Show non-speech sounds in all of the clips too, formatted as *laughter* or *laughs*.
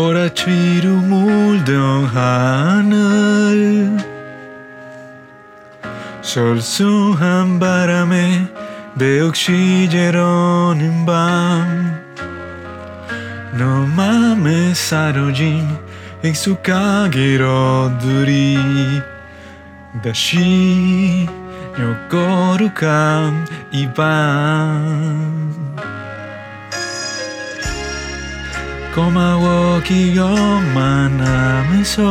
borracheiro muldão hanal Sol su ham barame beuk shi jeronim bam sarojin em sukagiro duri. Dashi yokoru kan iban. Koma wo kiyo maname so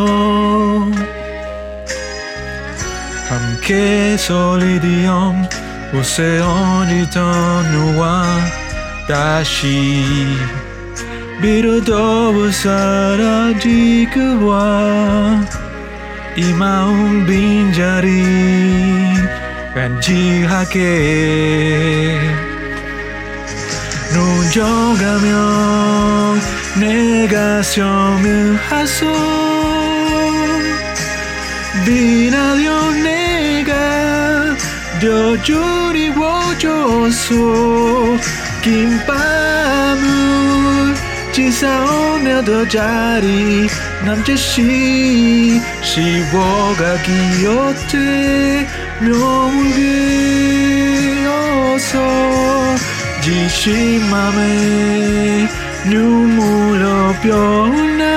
hamke solidion o seon itonu wa dashi dashi. 비로도 사라지그와 이 마음 빈자리 간지하게. 눈 져가면 내가 소멸하소. 비나려 내가 더 줄이워줘서 긴 밤을 지사오며도 자리 남자시 시워가기 어때 묘물기어서 지신 맘에 눈물로 변한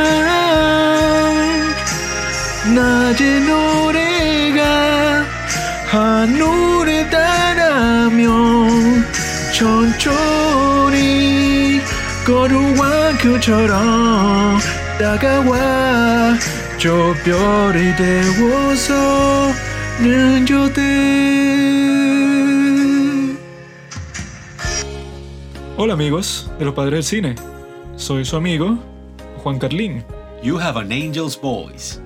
낮의 노래가 하늘에 닿으면 천천히 거루 한 그처럼 다가와 저 별이 되어서 눈조대 Hola amigos de los padres del cine, soy su amigo Juan Carlín. You have an angel's voice.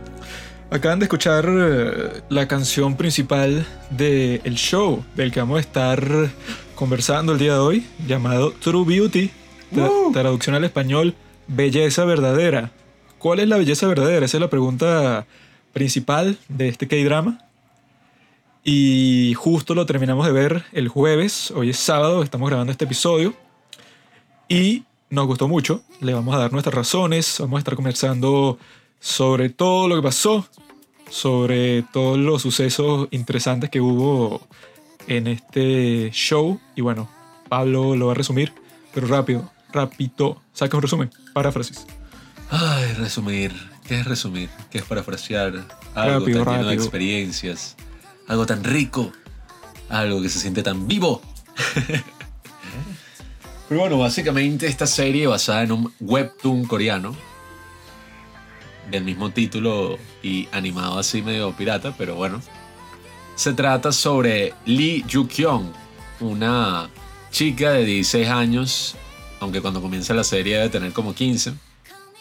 Acaban de escuchar eh, la canción principal del el show del que vamos a estar conversando el día de hoy, llamado True Beauty, tra- traducción al español, Belleza Verdadera. ¿Cuál es la belleza verdadera? Esa es la pregunta principal de este K-drama. Y justo lo terminamos de ver el jueves, hoy es sábado, estamos grabando este episodio. Y nos gustó mucho, le vamos a dar nuestras razones, vamos a estar conversando sobre todo lo que pasó, sobre todos los sucesos interesantes que hubo en este show. Y bueno, Pablo lo va a resumir, pero rápido, rápido. Saca un resumen, paráfrasis. Ay, resumir. ¿Qué es resumir? ¿Qué es parafrasear? Algo Rápido, tan lleno de rápido. experiencias. Algo tan rico. Algo que se siente tan vivo. *laughs* Pero bueno, básicamente esta serie basada en un webtoon coreano del mismo título y animado así medio pirata, pero bueno. Se trata sobre Lee Ju-kyung, una chica de 16 años, aunque cuando comienza la serie debe tener como 15,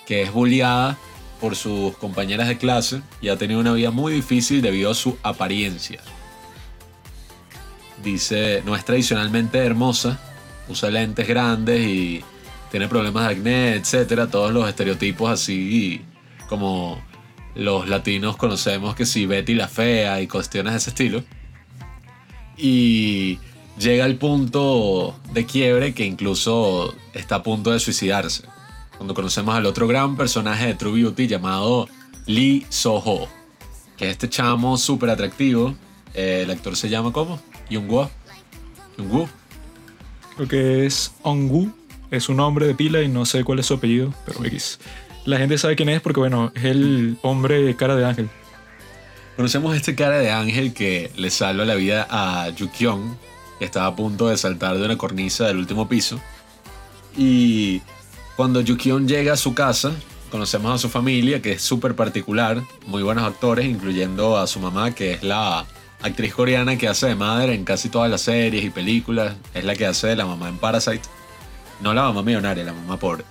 que es bulliada por sus compañeras de clase y ha tenido una vida muy difícil debido a su apariencia. Dice, no es tradicionalmente hermosa, usa lentes grandes y tiene problemas de acné, etcétera, todos los estereotipos así como los latinos conocemos que si Betty la fea y cuestiones de ese estilo. Y llega al punto de quiebre que incluso está a punto de suicidarse. Cuando conocemos al otro gran personaje de True Beauty llamado Lee Soho, que es este chamo súper atractivo. Eh, el actor se llama ¿cómo? Jung-woo. Jung-woo. Lo que es Ongu es un nombre de pila y no sé cuál es su apellido, pero X. La gente sabe quién es porque, bueno, es el hombre de cara de ángel. Conocemos a este cara de ángel que le salva la vida a Yukyong, que estaba a punto de saltar de una cornisa del último piso. Y cuando Yukyong llega a su casa, conocemos a su familia, que es súper particular, muy buenos actores, incluyendo a su mamá, que es la actriz coreana que hace de madre en casi todas las series y películas. Es la que hace de la mamá en Parasite. No la mamá millonaria, la mamá pobre.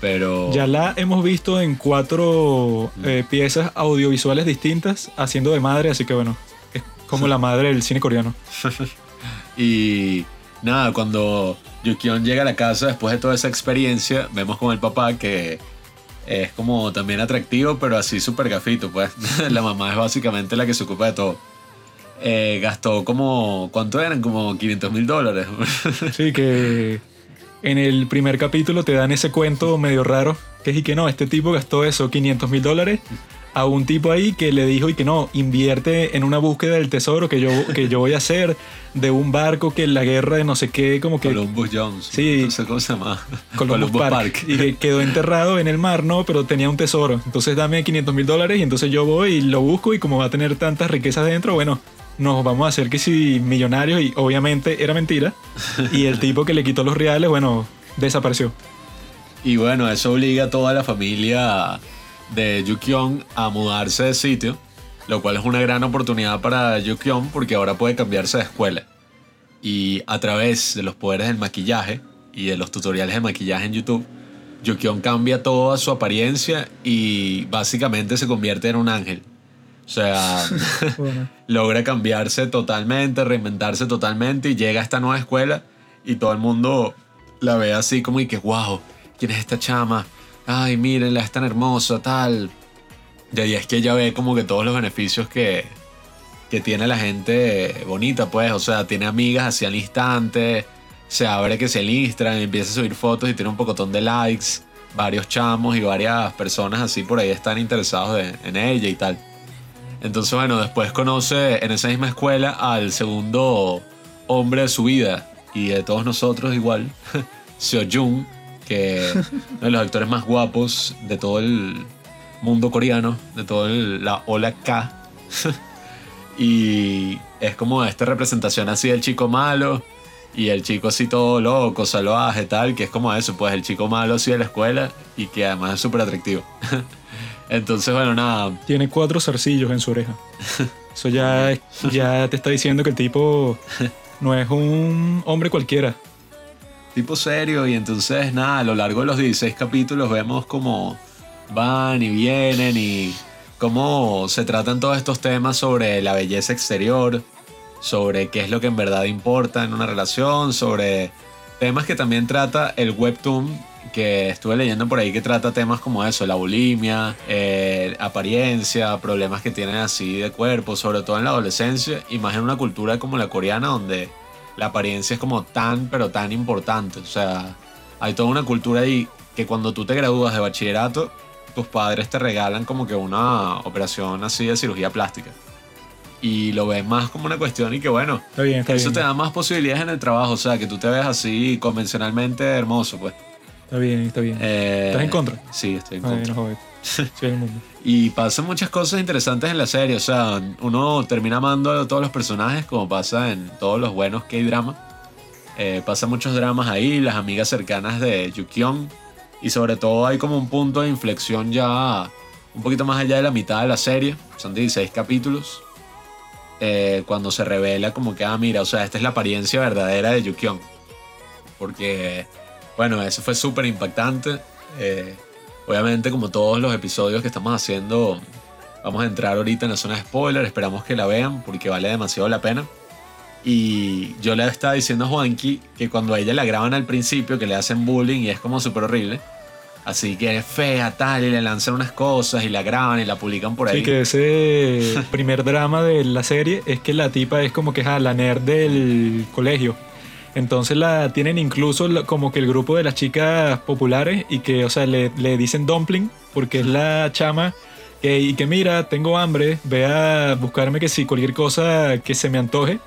Pero... Ya la hemos visto en cuatro eh, piezas audiovisuales distintas haciendo de madre, así que bueno, es como *laughs* la madre del cine coreano. *laughs* Y nada, cuando Yukion llega a la casa después de toda esa experiencia, vemos con el papá que es como también atractivo, pero así súper gafito, pues. *laughs* la mamá es básicamente la que se ocupa de todo. Eh, gastó como, ¿cuánto eran? Como 500 mil dólares. *laughs* sí, que en el primer capítulo te dan ese cuento medio raro, que es y que no, este tipo gastó eso, 500 mil dólares, a un tipo ahí que le dijo y que no, invierte en una búsqueda del tesoro que yo, que yo voy a hacer, de un barco que en la guerra de no sé qué, como que... Columbus Jones. Sí. Cómo se llama. Columbus, Park, Y que quedó enterrado en el mar, ¿no? Pero tenía un tesoro. Entonces dame 500 mil dólares y entonces yo voy y lo busco y como va a tener tantas riquezas dentro, bueno, nos vamos a hacer que si millonarios y obviamente era mentira. Y el tipo que le quitó los reales, bueno, desapareció. Y bueno, eso obliga a toda la familia de Yukyong a mudarse de sitio, lo cual es una gran oportunidad para Yukyong porque ahora puede cambiarse de escuela. Y a través de los poderes del maquillaje y de los tutoriales de maquillaje en YouTube, Yukyong cambia toda su apariencia y básicamente se convierte en un ángel. O sea, *laughs* *laughs* logra cambiarse totalmente, reinventarse totalmente y llega a esta nueva escuela y todo el mundo la ve así como y que, wow, ¿quién es esta chama? Ay, mírenla, es tan hermosa, tal. Y ahí es que ella ve como que todos los beneficios que, que tiene la gente bonita, pues. O sea, tiene amigas así al instante, se abre que se Instagram, empieza a subir fotos y tiene un pocotón de likes. Varios chamos y varias personas así por ahí están interesados en ella y tal. Entonces, bueno, después conoce en esa misma escuela al segundo hombre de su vida y de todos nosotros igual, *laughs* Seo Jung, que uno de los actores más guapos de todo el mundo coreano, de toda la ola K. *laughs* y es como esta representación así del chico malo y el chico así todo loco, salvaje, tal, que es como eso, pues el chico malo así de la escuela y que además es súper atractivo. *laughs* Entonces, bueno, nada. Tiene cuatro zarcillos en su oreja. Eso ya, ya te está diciendo que el tipo no es un hombre cualquiera. Tipo serio, y entonces, nada, a lo largo de los 16 capítulos vemos cómo van y vienen y cómo se tratan todos estos temas sobre la belleza exterior, sobre qué es lo que en verdad importa en una relación, sobre temas que también trata el webtoon que estuve leyendo por ahí que trata temas como eso, la bulimia, eh, apariencia, problemas que tienen así de cuerpo, sobre todo en la adolescencia y más en una cultura como la coreana donde la apariencia es como tan, pero tan importante. O sea, hay toda una cultura ahí que cuando tú te gradúas de bachillerato, tus padres te regalan como que una operación así de cirugía plástica. Y lo ves más como una cuestión y que bueno, eso te da más posibilidades en el trabajo, o sea, que tú te ves así convencionalmente hermoso, pues. Está bien, está bien. Eh, ¿Estás en contra? Sí, estoy en contra. Mundo. Y pasan muchas cosas interesantes en la serie. O sea, uno termina amando a todos los personajes, como pasa en todos los buenos K-drama. Eh, pasan muchos dramas ahí, las amigas cercanas de Yukyong. Y sobre todo hay como un punto de inflexión ya un poquito más allá de la mitad de la serie. Son 16 capítulos. Eh, cuando se revela como que, ah, mira, o sea, esta es la apariencia verdadera de Yukyong. Porque bueno, eso fue súper impactante. Eh, obviamente, como todos los episodios que estamos haciendo, vamos a entrar ahorita en la zona de spoiler. Esperamos que la vean porque vale demasiado la pena. Y yo le estaba diciendo a Juanqui que cuando a ella la graban al principio, que le hacen bullying y es como súper horrible. Así que es fea, tal, y le lanzan unas cosas y la graban y la publican por ahí. Sí, que ese *laughs* primer drama de la serie es que la tipa es como que es la nerd del colegio. Entonces la tienen incluso como que el grupo de las chicas populares y que, o sea, le, dicen dumpling porque es la chama y que mira, tengo hambre, ve a buscarme que si cualquier cosa que se me antoje.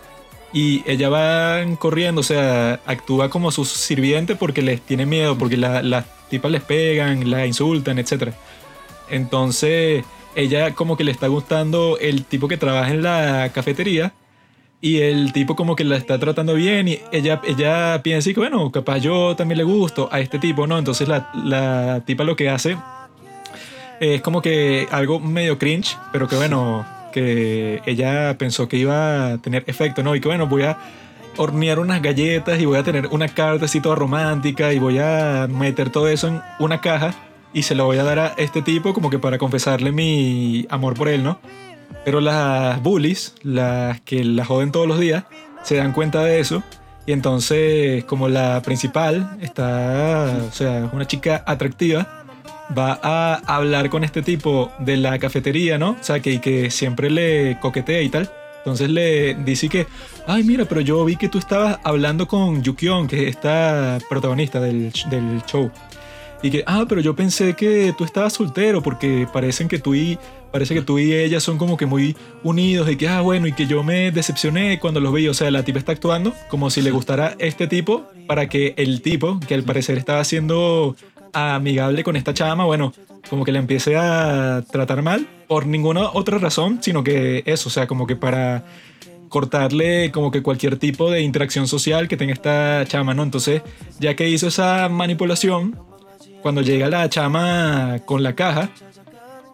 Y ella va corriendo, o sea, actúa como su sirviente porque les tiene miedo, porque las tipas les pegan, la insultan, etc. Entonces, ella como que le está gustando el tipo que trabaja en la cafetería y el tipo como que la está tratando bien y ella, ella piensa que, bueno, capaz yo también le gusto a este tipo, ¿no? Entonces la, la tipa lo que hace es como que algo medio cringe, pero que bueno, que ella pensó que iba a tener efecto, ¿no? Y que bueno, voy a hornear unas galletas y voy a tener una carta así toda romántica y voy a meter todo eso en una caja y se lo voy a dar a este tipo como que para confesarle mi amor por él, ¿no? Pero las bullies, las que la joden todos los días, se dan cuenta de eso. Y entonces, como la principal está, o sea, una chica atractiva, va a hablar con este tipo de la cafetería, ¿no? O sea, que, que siempre le coquetea y tal. Entonces le dice que, ay, mira, pero yo vi que tú estabas hablando con Yukion, que es esta protagonista del, del show. Y que, ah, pero yo pensé que tú estabas soltero porque parecen que tú y, parece que tú y ella son como que muy unidos y que, ah, bueno, y que yo me decepcioné cuando los vi. O sea, la tipa está actuando como si le gustara este tipo para que el tipo, que al parecer estaba siendo amigable con esta chama, bueno, como que le empiece a tratar mal por ninguna otra razón, sino que eso, o sea, como que para cortarle como que cualquier tipo de interacción social que tenga esta chama, ¿no? Entonces, ya que hizo esa manipulación, cuando llega la chama con la caja,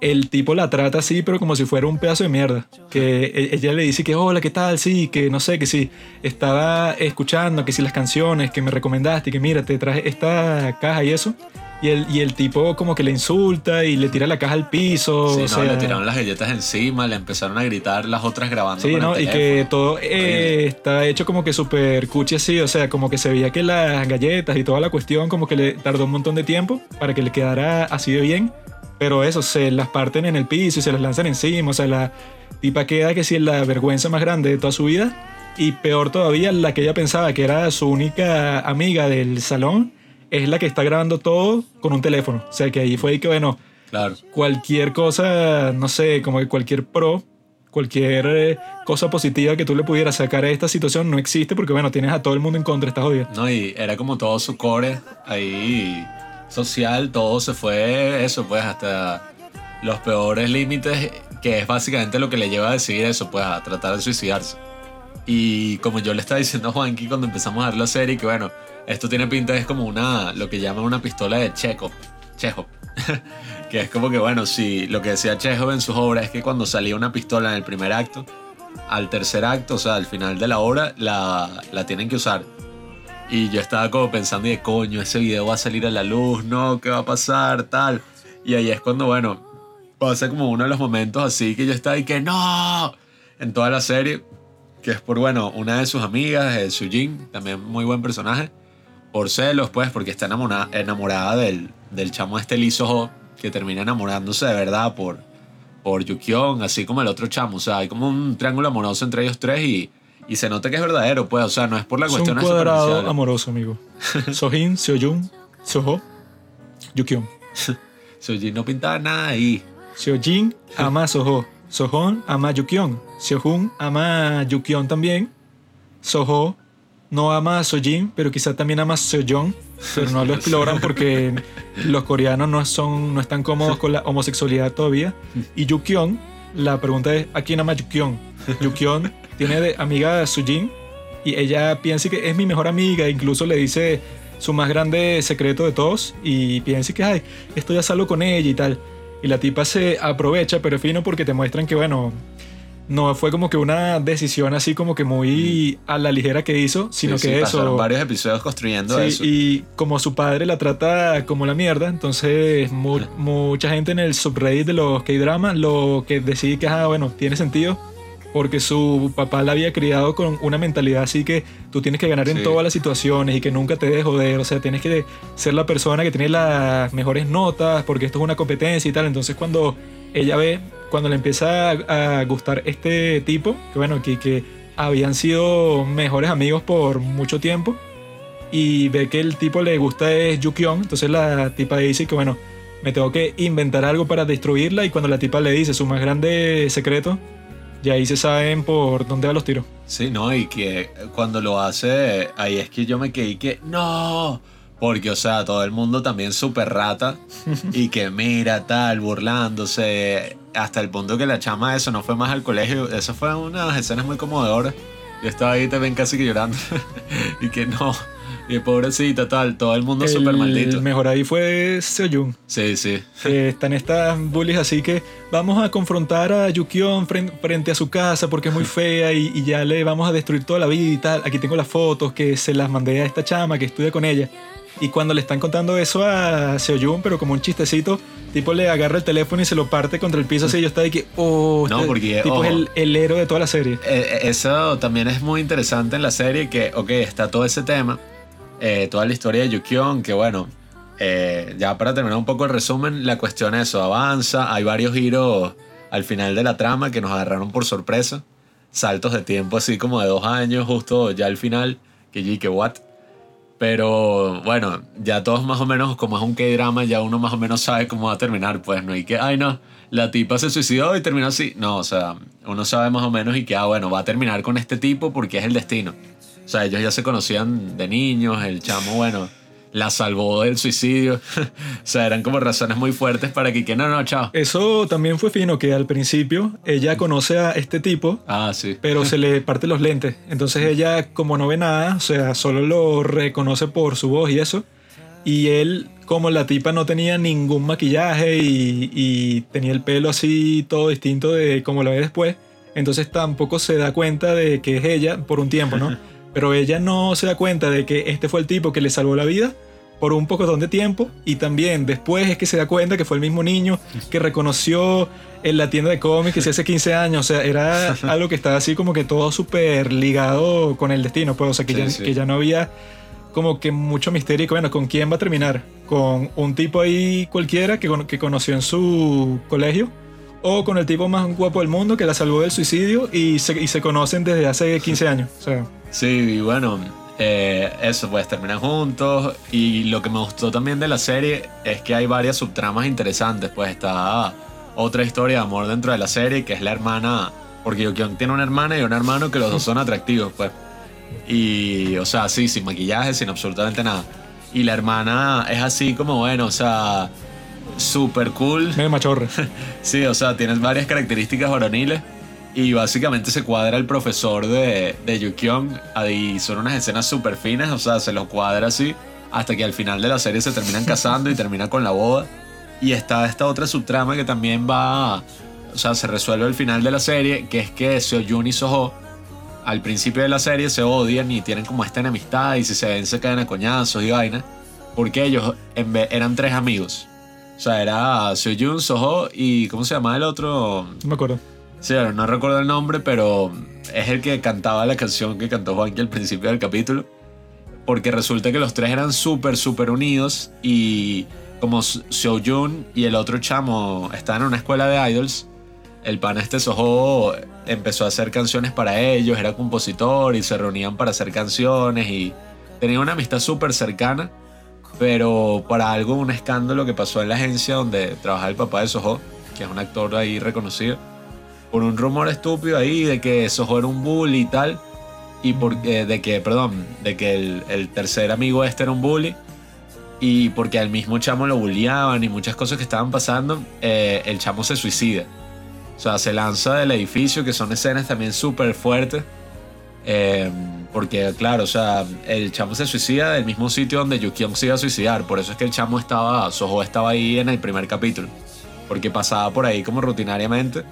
el tipo la trata así, pero como si fuera un pedazo de mierda. Que e- ella le dice que hola, ¿qué tal? Sí, que no sé, que sí, estaba escuchando, que sí las canciones que me recomendaste, que mira, te traje esta caja y eso. Y el, y el tipo como que le insulta y le tira la caja al piso. Sí, o no, sea, le tiraron las galletas encima, le empezaron a gritar las otras grabando. Sí, con el ¿no? Y que todo eh, está hecho como que súper cuchi así, o sea, como que se veía que las galletas y toda la cuestión como que le tardó un montón de tiempo para que le quedara así de bien, pero eso, se las parten en el piso y se las lanzan encima, o sea, la tipa queda que sí es la vergüenza más grande de toda su vida y peor todavía, la que ella pensaba que era su única amiga del salón es la que está grabando todo con un teléfono, o sea, que ahí fue ahí que, bueno, Claro. cualquier cosa, no sé, como que cualquier pro, cualquier eh, cosa positiva que tú le pudieras sacar a esta situación no existe porque, bueno, tienes a todo el mundo en contra, estás jodido. No, y era como todo su core ahí social, todo se fue eso, pues hasta los peores límites, que es básicamente lo que le lleva a decidir eso, pues a tratar de suicidarse. Y como yo le estaba diciendo a Juanqui cuando empezamos a ver la serie, que bueno, esto tiene pinta, es como una, lo que llaman una pistola de Chekhov, Chekhov. *laughs* que es como que bueno, si lo que decía Chekhov en sus obras es que cuando salía una pistola en el primer acto, al tercer acto, o sea, al final de la obra, la, la tienen que usar. Y yo estaba como pensando, de coño, ese video va a salir a la luz, no, ¿qué va a pasar? Tal. Y ahí es cuando, bueno, pasa como uno de los momentos así que yo estaba y que no, en toda la serie, que es por, bueno, una de sus amigas, eh, Sujin, también muy buen personaje, por celos, pues, porque está enamorada, enamorada del, del chamo este Soho, que termina enamorándose de verdad por, por Yukion, así como el otro chamo, o sea, hay como un triángulo amoroso entre ellos tres y, y se nota que es verdadero, pues, o sea, no es por la Es un cuestión cuadrado amoroso, amigo. *laughs* Sojin, Seoyun, Soho, Yukion. Sujin *laughs* no pintaba nada ahí. Seojin ama a Soho. Sohon ama a Yukion. Seohun ama a Yukion también. Soho no ama a Sojin, pero quizá también ama a Seoyeon. Pero no lo exploran porque *laughs* los coreanos no, son, no están cómodos con la homosexualidad todavía. Y Yukion, la pregunta es, ¿a quién ama Yukion? Yukion tiene de amiga a Sujin y ella piensa que es mi mejor amiga, incluso le dice su más grande secreto de todos y piensa que, ay, estoy a salvo con ella y tal. Y la tipa se aprovecha, pero fino porque te muestran que, bueno, no fue como que una decisión así como que muy a la ligera que hizo, sino Sí, que sí, eso... varios episodios construyendo Sí, eso. y como su padre la trata como la mierda, entonces mu- mucha gente en el subreddit de los K-dramas lo que decide que, ah, bueno, tiene sentido, porque su papá la había criado con una mentalidad así que tú tienes que ganar en Sí. todas las situaciones y que nunca te dejes joder, o sea, tienes que ser la persona que tiene las mejores notas, porque esto es una competencia y tal, entonces cuando ella ve, cuando le empieza a, a gustar este tipo, que bueno, que, que habían sido mejores amigos por mucho tiempo, y ve que el tipo le gusta es Yukion, entonces la tipa dice que bueno, me tengo que inventar algo para destruirla y cuando la tipa le dice su más grande secreto, ya ahí se saben por dónde van los tiros. Sí, no, y que cuando lo hace, ahí es que yo me quedé y que no, porque o sea, todo el mundo también súper rata *laughs* y que mira tal, burlándose, hasta el punto que la chama eso no fue más al colegio, eso fue unas escenas muy conmovedoras. Yo estaba ahí también casi que llorando *laughs* y que no, y pobrecita tal, todo el mundo súper maldito. El mejor ahí fue Seoyun. Sí, sí. que *laughs* están estas bullies así que vamos a confrontar a Yukion fren- frente a su casa porque es muy *laughs* fea y, y ya le vamos a destruir toda la vida y tal. Aquí tengo las fotos que se las mandé a esta chama que estudia con ella. Y cuando le están contando eso a Seoyun, pero como un chistecito, tipo le agarra el teléfono y se lo parte contra el piso así. Yo estaba de que, oh, No, este porque, tipo es ojo. el, el héroe de toda la serie. Eh, eh, eso también es muy interesante en la serie que, ok, está todo ese tema, eh, toda la historia de Yukion, que bueno, eh, ya para terminar un poco el resumen, la cuestión es eso, avanza, hay varios giros al final de la trama que nos agarraron por sorpresa, saltos de tiempo así como de dos años, justo ya al final, que que what. Pero bueno, ya todos más o menos, como es un K-drama, ya uno más o menos sabe cómo va a terminar, pues no hay que, ay no, la tipa se suicidó y terminó así. No, o sea, uno sabe más o menos y que, ah, bueno, va a terminar con este tipo porque es el destino. O sea, ellos ya se conocían de niños, el chamo, bueno, la salvó del suicidio. *laughs* o sea, eran como razones muy fuertes para que, que no, no, chao. Eso también fue fino, que al principio ella conoce a este tipo, Ah, sí. pero se le *laughs* parte los lentes. Entonces ella, como no ve nada, o sea, solo lo reconoce por su voz y eso. Y él, como la tipa no tenía ningún maquillaje y, y tenía el pelo así todo distinto de como lo ve después, entonces tampoco se da cuenta de que es ella por un tiempo, ¿no? *laughs* Pero ella no se da cuenta de que este fue el tipo que le salvó la vida por un poco de tiempo y también después es que se da cuenta que fue el mismo niño que reconoció en la tienda de cómics hace 15 años, o sea, era *laughs* algo que estaba así como que todo súper ligado con el destino, pues, o sea, que, Sí, ya, sí. que ya no había como que mucho misterio, bueno, ¿con quién va a terminar? ¿Con un tipo ahí cualquiera que, que conoció en su colegio? ¿O con el tipo más guapo del mundo que la salvó del suicidio y se, y se conocen desde hace 15 años? O sea, Sí, y bueno, eh, eso, pues terminan juntos. Y lo que me gustó también de la serie es que hay varias subtramas interesantes. Pues está otra historia de amor dentro de la serie, que es la hermana. Porque Yokyong tiene una hermana y un hermano que los dos son atractivos, pues. Y, o sea, sí, sin maquillaje, sin absolutamente nada. Y la hermana es así como, bueno, o sea, súper cool. medio machorra. *laughs* Sí, o sea, tienes varias características varoniles y básicamente se cuadra el profesor de, de Yukyong y son unas escenas súper finas, o sea, se los cuadra así hasta que al final de la serie se terminan casando y termina con la boda. Y está esta otra subtrama que también va, o sea, se resuelve al final de la serie, que es que Seoyun y Soho al principio de la serie se odian y tienen como esta enemistad y si se ven se caen a coñazos y vaina, porque ellos eran tres amigos. O sea, era Seoyun, Soho y ¿cómo se llama el otro? No me acuerdo. Sí, no recuerdo el nombre, pero es el que cantaba la canción que cantó Juanqui al principio del capítulo. Porque resulta que los tres eran súper, súper unidos y como Seoyun y el otro chamo estaban en una escuela de idols, el pana este Soho empezó a hacer canciones para ellos, era compositor y se reunían para hacer canciones y tenía una amistad súper cercana, pero para algo, un escándalo que pasó en la agencia donde trabajaba el papá de Soho, que es un actor ahí reconocido, por un rumor estúpido ahí de que Soho era un bully y tal, y por, eh, de que, perdón, de que el, el tercer amigo este era un bully, y porque al mismo chamo lo bulliaban y muchas cosas que estaban pasando, eh, el chamo se suicida. O sea, se lanza del edificio, que son escenas también súper fuertes. eh, porque, claro, o sea, el chamo se suicida del mismo sitio donde Yukion se iba a suicidar. Por eso es que el chamo estaba, Soho estaba ahí en el primer capítulo. Porque pasaba por ahí como rutinariamente.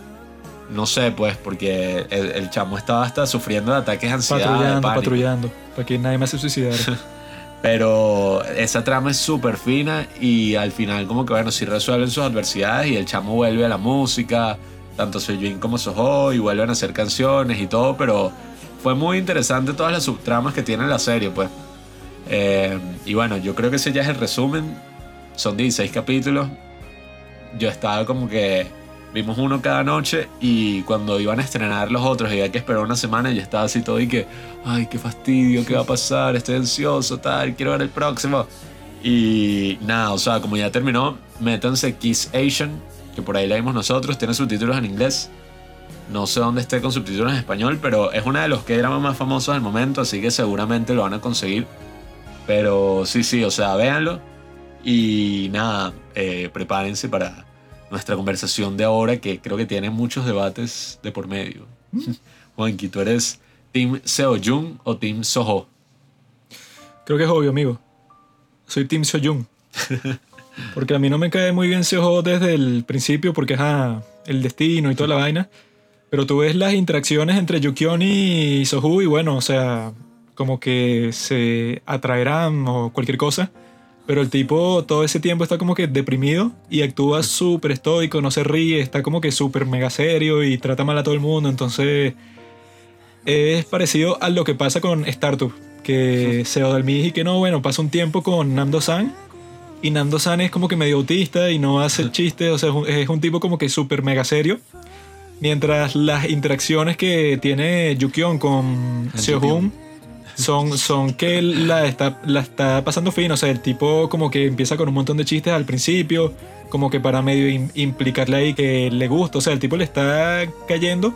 No sé, pues, porque el, el chamo estaba hasta sufriendo de ataques de ansiedad. de Patrullando, pánico. patrullando. Para que nadie más se suicidara. *laughs* Pero esa trama es súper fina y al final como que bueno, sí resuelven sus adversidades y el chamo vuelve a la música, tanto Sejin como Soho y vuelven a hacer canciones y todo, pero fue muy interesante todas las subtramas que tiene la serie, pues. Eh, y bueno, yo creo que ese ya es el resumen, son 16 capítulos, yo estaba como que vimos uno cada noche y cuando iban a estrenar los otros había que esperar una semana yo estaba así todo y que ay qué fastidio qué va a pasar estoy ansioso tal quiero ver el próximo y nada o sea como ya terminó métanse Kiss Asian que por ahí la vimos nosotros tiene subtítulos en inglés. No sé dónde esté con subtítulos en español pero es uno de los que dramas más famosos del momento así que seguramente lo van a conseguir. Pero sí sí o sea véanlo y nada, eh, prepárense para nuestra conversación de ahora que creo que tiene muchos debates de por medio. Juanqui, ¿tú eres Team Seo-jung o Team Soho? Creo que es obvio, amigo. Soy Team Seoyun. *laughs* Porque a mí no me cae muy bien Seoho desde el principio porque es ah, el destino y toda la vaina. Pero tú ves las interacciones entre Yukion y Sohu y bueno, o sea, como que se atraerán o cualquier cosa. Pero el tipo todo ese tiempo está como que deprimido y actúa súper estoico, no se ríe, está como que súper mega serio y trata mal a todo el mundo. Entonces es parecido a lo que pasa con Startup, que se Dalmis y que no, bueno, pasa un tiempo con Namdo San Y Nando San es como que medio autista y no hace chistes, o sea, es un, tipo como que súper mega serio. Mientras las interacciones que tiene Yukion con Seo-hoon son, son que la está, la está pasando fino. O sea, el tipo como que empieza con un montón de chistes al principio, como que para medio im- implicarle ahí que le gusta. O sea, el tipo le está cayendo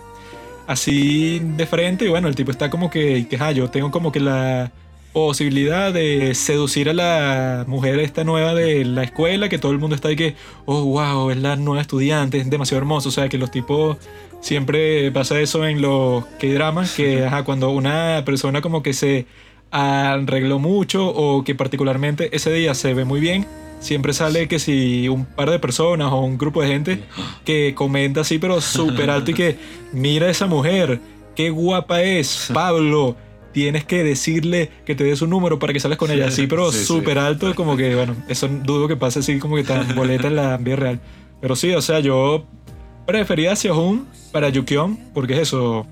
así de frente y bueno, el tipo está como que, que ah, yo tengo como que la posibilidad de seducir a la mujer esta nueva de la escuela, que todo el mundo está ahí que, oh, wow, es la nueva estudiante, es demasiado hermoso. O sea, que los tipos siempre pasa eso en los que dramas, que ajá, cuando una persona como que se arregló mucho o que particularmente ese día se ve muy bien, siempre sale que si un par de personas o un grupo de gente que comenta así pero *laughs* súper alto y que mira a esa mujer, qué guapa es, Pablo. Tienes que decirle que te dé su número para que salgas con ella. Así, pero Sí, sí. súper alto, como que, bueno, eso dudo que pase así como que tan *laughs* boleta en la vida real. Pero sí, o sea, yo prefería a Sehun para Yukion, porque es eso.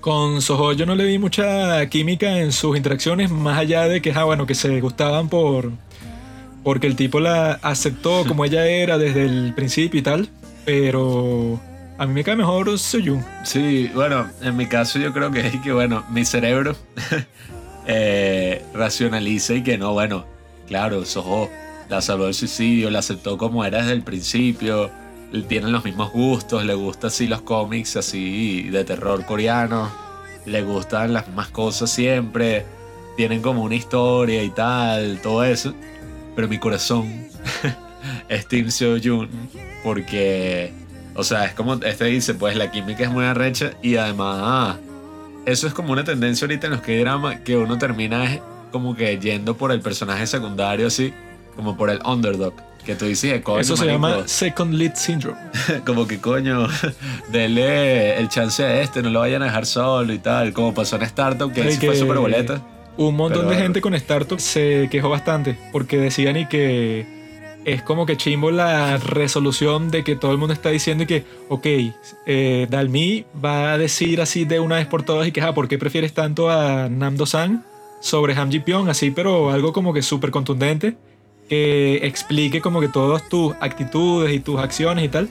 Con Soho yo no le vi mucha química en sus interacciones, más allá de que, ah, bueno, que se gustaban por. Porque el tipo la aceptó *laughs* como ella era desde el principio y tal. Pero a mí me cae mejor Soyun. Sí, bueno, en mi caso yo creo que es que, bueno, mi cerebro *laughs* eh, racionaliza y que no, bueno, claro, Soho la salvó del suicidio, la aceptó como era desde el principio, tienen los mismos gustos, le gustan así los cómics así de terror coreano, le gustan las mismas cosas siempre, tienen como una historia y tal, todo eso, pero mi corazón *laughs* es Team Seo-Jun porque... O sea, es como este dice, pues la química es muy arrecha y además ah, eso es como una tendencia ahorita en los que drama que uno termina es como que yendo por el personaje secundario así, como por el underdog, que tú dices, "Eh, coño, Eso se marico, llama Second Lead Syndrome. *laughs* como que coño, *laughs* denle el chance a este, no lo vayan a dejar solo y tal, como pasó en Startup, que sí fue súper boleta. Un montón Pero de gente con Startup se quejó bastante porque decían y que es como que chimbo la resolución de que todo el mundo está diciendo que, ok, eh, Dalmi va a decir así de una vez por todas y que, ah, ¿por qué prefieres tanto a Namdo-san sobre Ham Ji-pyong? Así, pero algo como que súper contundente que explique como que todas tus actitudes y tus acciones y tal.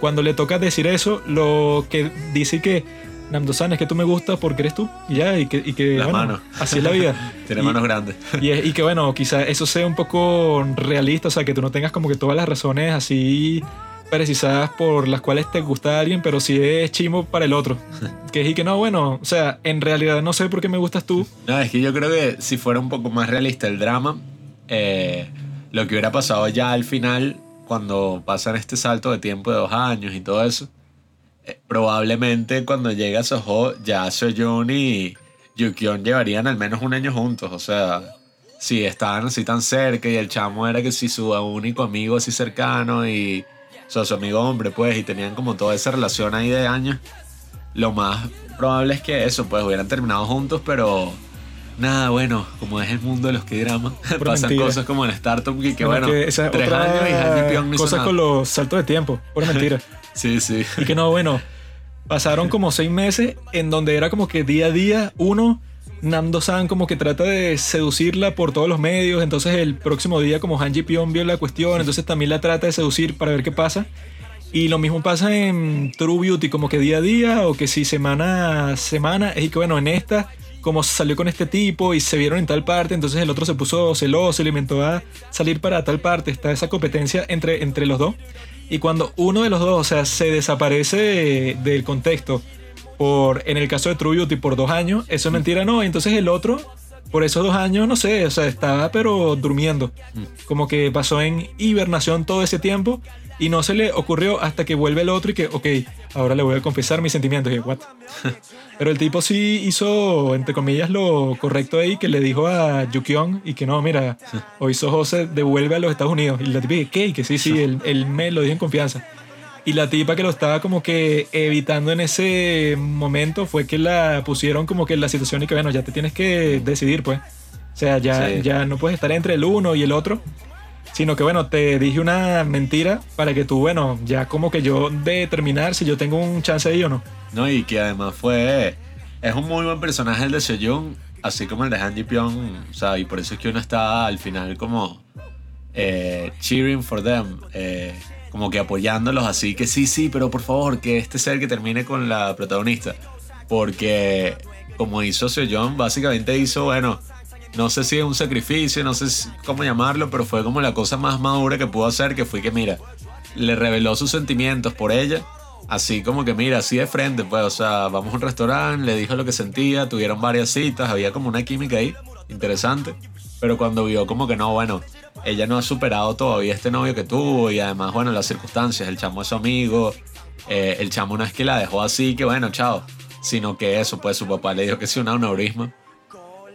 Cuando le toca decir eso, lo que dice que Namdo-san es que tú me gustas porque eres tú y ya, y que, y que Las bueno, manos. así es la vida. *laughs* Tiene Y- manos grandes. y, es- y que bueno, quizá eso sea un poco realista, o sea, que tú no tengas como que todas las razones así precisadas por las cuales te gusta alguien, pero sí es chimo para el otro. *laughs* Que es y que no, bueno, o sea, en realidad no sé por qué me gustas tú. No, es que yo creo que si fuera un poco más realista el drama, eh, lo que hubiera pasado ya al final, cuando pasan este salto de tiempo de dos años y todo eso, probablemente cuando llega Soho, ya Soyeon y Yukion llevarían al menos un año juntos. O sea, si estaban así tan cerca y el chamo era que si su único amigo así cercano y su amigo hombre, pues, y tenían como toda esa relación ahí de años, lo más probable es que eso, pues, hubieran terminado juntos, pero nada, bueno, como es el mundo de los que dramas, *laughs* pasan mentira. cosas como en Startup que Bueno, bueno, que esa es tres otra años y Ji Pyong no hizo cosa nada. con los saltos de tiempo, pura *laughs* mentira. Sí, sí. Y que no, bueno, pasaron *laughs* como seis meses en donde era como que día a día uno, Namdo-san como que trata de seducirla por todos los medios, entonces el próximo día como Han Ji-pyong vio la cuestión, entonces también la trata de seducir para ver qué pasa. Y lo mismo pasa en True Beauty, como que día a día o que si semana a semana, es que bueno, en esta como salió con este tipo y se vieron en tal parte, entonces el otro se puso celoso, se alimentó a salir para tal parte, está esa competencia entre, entre los dos. Y cuando uno de los dos, o sea, se desaparece del contexto, por, en el caso de True Beauty, por dos años, eso es mentira, no. Entonces el otro, por esos dos años, no sé, o sea, estaba pero durmiendo. Como que pasó en hibernación todo ese tiempo y no se le ocurrió hasta que vuelve el otro y que, ok, ahora le voy a confesar mis sentimientos. Y what? *laughs* Pero el tipo sí hizo, entre comillas, lo correcto ahí, que le dijo a Yukion y que no, mira, *laughs* hoy se devuelve a los Estados Unidos. Y la tipa, que ¿qué? Y que sí, sí, él, él me lo dijo en confianza. Y la tipa que lo estaba como que evitando en ese momento fue que la pusieron como que en la situación y que, bueno, ya te tienes que decidir, pues. O sea, ya, Sí. ya no puedes estar entre el uno y el otro. Sino que, bueno, te dije una mentira para que tú, bueno, ya como que yo determinar si yo tengo un chance ahí o no. No, y que además fue. Es un muy buen personaje el de Sejong, así como el de Han Ji Pyong, o sea, y por eso es que uno está al final como eh, cheering for them, eh, como que apoyándolos así, que sí, sí, pero por favor, que este sea el que termine con la protagonista. Porque como hizo Seo John, básicamente hizo, bueno, no sé si es un sacrificio, no sé cómo llamarlo, pero fue como la cosa más madura que pudo hacer, que fue que, mira, le reveló sus sentimientos por ella, así como que, mira, así de frente, pues, o sea, vamos a un restaurante, le dijo lo que sentía, tuvieron varias citas, había como una química ahí, interesante, pero cuando vio como que no, bueno, ella no ha superado todavía este novio que tuvo y además, bueno, las circunstancias, el chamo es su amigo, eh, el chamo no es que la dejó así, que bueno, chao, sino que eso, pues su papá le dijo que sí, un aneurisma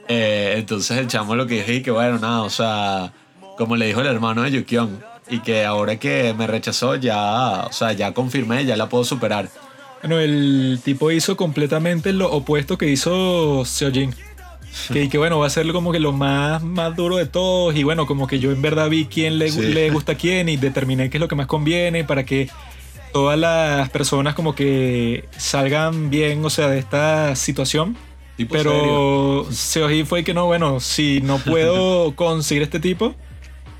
eh, entonces el chamo lo que dije que bueno, nada, o sea, como le dijo el hermano de Yukion, y que ahora que me rechazó ya, o sea, ya confirmé, ya la puedo superar. Bueno, el tipo hizo completamente lo opuesto que hizo Seojin. Que, que bueno, va a ser como que lo más, más duro de todos. Y bueno, como que yo en verdad vi quién le, le gusta a quién y determiné qué es lo que más conviene para que todas las personas como que salgan bien, o sea, de esta situación pero Seoji fue que no, bueno, si no puedo *laughs* conseguir este tipo,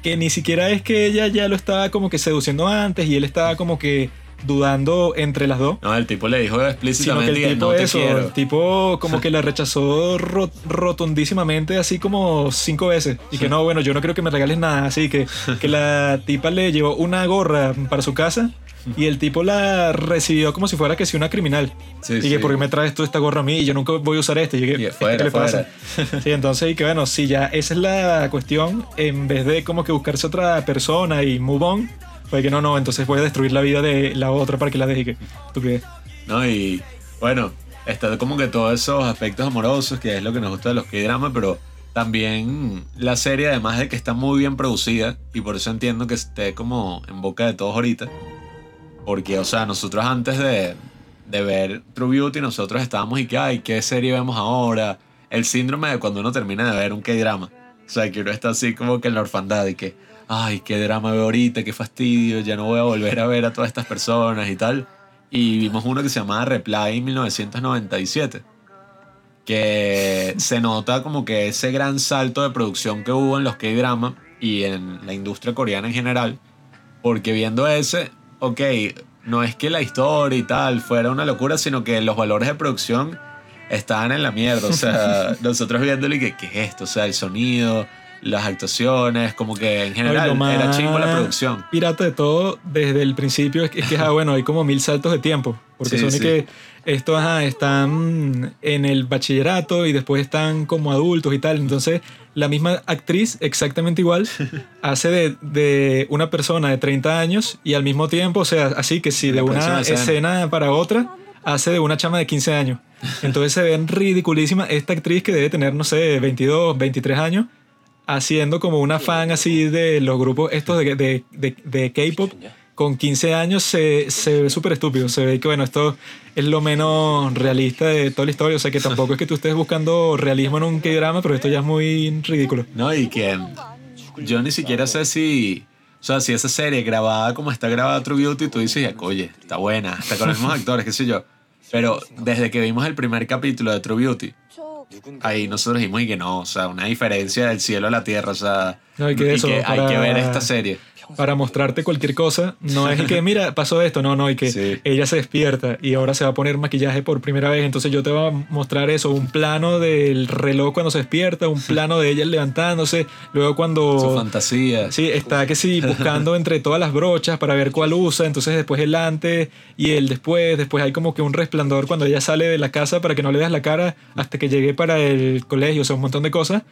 que ni siquiera es que ella ya lo estaba como que seduciendo antes y él estaba como que dudando entre las dos. No, el tipo le dijo explícitamente que el tipo eso, el tipo como *laughs* que la rechazó rotundísimamente así como cinco veces. Y que no, bueno, yo no creo que me regales nada, así que que la tipa le llevó una gorra para su casa y el tipo la recibió como si fuera que si una criminal. y que, ¿por qué me traes tú esta gorra a mí? Y yo nunca voy a usar este. Y que, ¿qué le pasa? *laughs* sí, entonces, y que bueno, si ya esa es la cuestión, en vez de como que buscarse otra persona y move on, pues que no, no, entonces voy a destruir la vida de la otra para que la deje. ¿Tú qué? No, y bueno, está como que todos esos aspectos amorosos, que es lo que nos gusta de los K-dramas, pero también la serie, además de que está muy bien producida, y por eso entiendo que esté como en boca de todos ahorita porque, o sea, nosotros antes de, de ver True Beauty, nosotros estábamos y que, ay, ¿qué serie vemos ahora? El síndrome de cuando uno termina de ver un K-drama. O sea, que uno está así como que en la orfandad y que, ay, qué drama veo ahorita, qué fastidio, ya no voy a volver a ver a todas estas personas y tal. Y vimos uno que se llamaba Reply 1997, que se nota como que ese gran salto de producción que hubo en los K-drama y en la industria coreana en general, porque viendo ese, ok, no es que la historia y tal fuera una locura, sino que los valores de producción estaban en la mierda. O sea, *laughs* nosotros viéndolo y que, ¿qué es esto? O sea, el sonido, las actuaciones, como que en general era chingo la producción. Pirata de todo desde el principio es que, es que ah, bueno, hay como mil saltos de tiempo. Porque son que estos están en el bachillerato y después están como adultos y tal. Entonces, la misma actriz, exactamente igual, *laughs* hace de, de, una persona de 30 años y al mismo tiempo, o sea, así que si de una escena para otra, hace de una chama de 15 años. Entonces se ven ridiculísima esta actriz que debe tener, no sé, 22, 23 años, haciendo como una fan así de los grupos estos de, de, de, de K-pop con 15 años se, se ve súper estúpido. Se ve que, bueno, esto es lo menos realista de toda la historia. O sea, que tampoco es que tú estés buscando realismo en un K-drama, pero esto ya es muy ridículo. No, y que yo ni siquiera sé si. O sea, si esa serie grabada como está grabada True Beauty, tú dices, oye, está buena, está con los mismos actores, qué sé yo. Pero desde que vimos el primer capítulo de True Beauty, ahí nosotros dijimos y que no, o sea, una diferencia del cielo a la tierra, o sea, hay que, hay que ver esta serie para mostrarte cualquier cosa. No es que, mira, pasó esto, no, no, y que *laughs* ella se despierta y ahora se va a poner maquillaje por primera vez. Entonces yo te voy a mostrar eso, un plano del reloj cuando se despierta, un plano de ella levantándose, luego cuando... Su fantasía. Sí, está que sí, buscando entre todas las brochas para ver cuál usa, entonces después el antes y el después, después hay como que un resplandor cuando ella sale de la casa para que no le veas la cara hasta que llegue para el colegio, o sea, un montón de cosas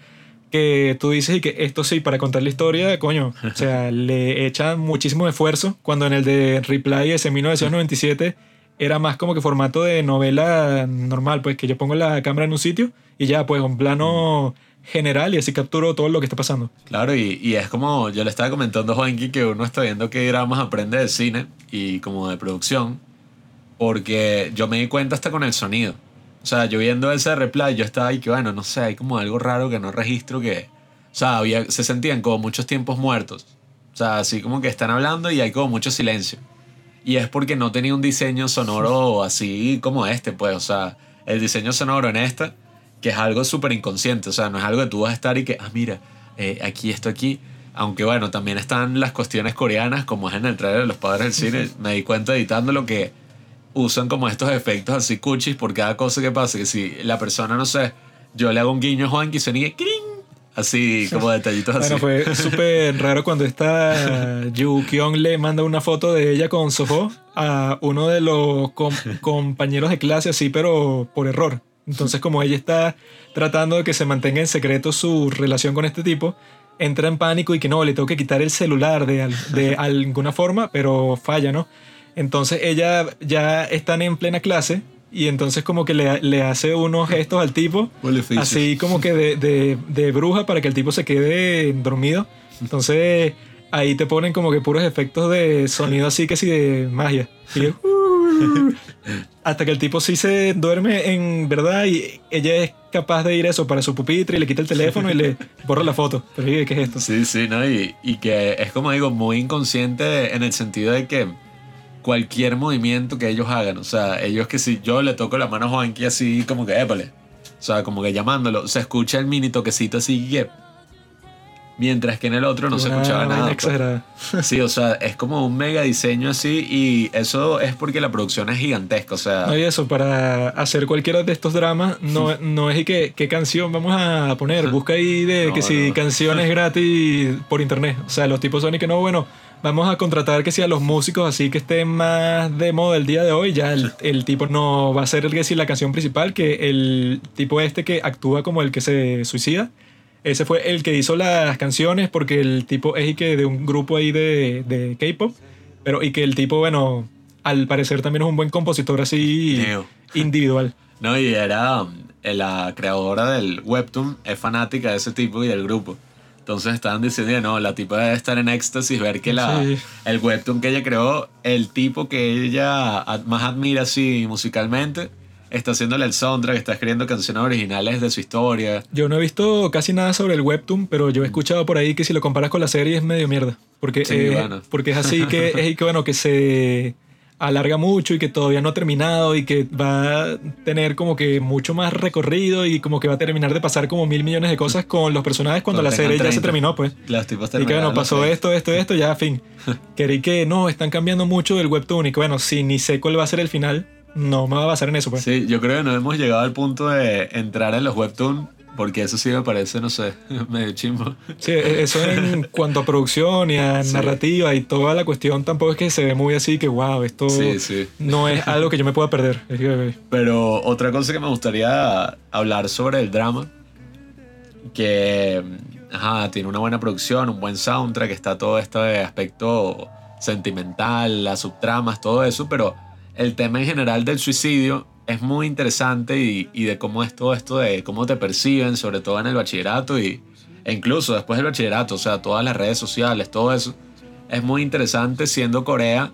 que tú dices y que esto sí, para contar la historia, coño, o *laughs* sea, le echan muchísimo esfuerzo, cuando en el de Reply ese 1997 era más como que formato de novela normal, pues que yo pongo la cámara en un sitio y ya, pues un plano general y así capturo todo lo que está pasando. Claro, y, y es como yo le estaba comentando a Juanqui que uno está viendo que dramas aprende de cine y como de producción, porque yo me di cuenta hasta con el sonido. O sea, yo viendo ese reply, yo estaba ahí que, bueno, no sé, hay como algo raro que no registro que... O sea, había, se sentían como muchos tiempos muertos. O sea, así como que están hablando y hay como mucho silencio. Y es porque no tenía un diseño sonoro *laughs* así como este, pues. O sea, el diseño sonoro en esta, que es algo súper inconsciente. O sea, no es algo que tú vas a estar y que, ah, mira, eh, aquí, esto aquí. Aunque bueno, también están las cuestiones coreanas, como es en el trailer de los padres del cine. *laughs* Me di cuenta editando lo que usan como estos efectos así cuchis por cada cosa que pasa. Que si la persona, no sé, yo le hago un guiño a Juan y se niega, Así, como *laughs* detallitos así. Bueno, fue súper raro cuando esta Yu Kyung le manda una foto de ella con Soho a uno de los compañeros de clase, así, pero por error. Entonces, como ella está tratando de que se mantenga en secreto su relación con este tipo, entra en pánico y que no, le tengo que quitar el celular de, de *laughs* alguna forma, pero falla, ¿no? Entonces ella ya están en plena clase y entonces como que le, le hace unos gestos al tipo, así como que de, de, de, bruja para que el tipo se quede dormido. Entonces ahí te ponen como que puros efectos de sonido así que sí de magia. hasta que el tipo sí se duerme en verdad y ella es capaz de ir eso para su pupitre y le quita el teléfono y le borra la foto. Pero ¿qué es esto? Sí, sí, ¿no? Y, y que es como digo, muy inconsciente en el sentido de que cualquier movimiento que ellos hagan. O sea, ellos que si yo le toco la mano a Juanqui así como que, épale. O sea, como que llamándolo. Se escucha el mini toquecito así, que Mientras que en el otro no se escuchaba nada. Pues. *laughs* Sí, o sea, es como un mega diseño así y eso es porque la producción es gigantesca, o sea... No, y eso, para hacer cualquiera de estos dramas, no, no es y que qué canción vamos a poner, busca ahí de que si canciones gratis por internet. O sea, los tipos son y que no, bueno, vamos a contratar que sea los músicos así que estén más de moda el día de hoy. Ya el, el tipo no va a ser el que sí la canción principal, que el tipo este que actúa como el que se suicida. Ese fue el que hizo las canciones porque el tipo es y que de un grupo ahí de, de K-pop. Pero y que el tipo, bueno, al parecer también es un buen compositor así individual. *laughs* No, y era eh, la creadora del webtoon, es fanática de ese tipo y del grupo. Entonces estaban diciendo, no, la tipa debe estar en éxtasis, ver que la, el webtoon que ella creó, el tipo que ella más admira así musicalmente, está haciéndole el soundtrack, está escribiendo canciones originales de su historia. Yo no he visto casi nada sobre el webtoon, pero yo he escuchado por ahí que si lo comparas con la serie es medio mierda. Porque, eh, porque es así que es que, bueno, que se alarga mucho y que todavía no ha terminado y que va a tener como que mucho más recorrido y como que va a terminar de pasar como mil millones de cosas con los personajes cuando, la serie ya se terminó, pues. Y que bueno, pasó esto, esto, esto, ya, fin. *laughs* Querí que no, están cambiando mucho del webtoon y que bueno, si ni sé cuál va a ser el final, no me va a basar en eso, pues. Sí, yo creo que no hemos llegado al punto de entrar en los webtoons porque eso sí me parece, no sé, *laughs* medio chimbo. Sí, eso en *laughs* cuanto a producción y a narrativa y toda la cuestión tampoco es que se ve muy así que wow, esto no es *laughs* algo que yo me pueda perder. Pero otra cosa que me gustaría hablar sobre el drama, que ajá, tiene una buena producción, un buen soundtrack, está todo este aspecto sentimental, las subtramas, todo eso, pero el tema en general del suicidio es muy interesante y, de cómo es todo esto de cómo te perciben, sobre todo en el bachillerato y, e incluso después del bachillerato, o sea, todas las redes sociales, todo eso. Es muy interesante siendo Corea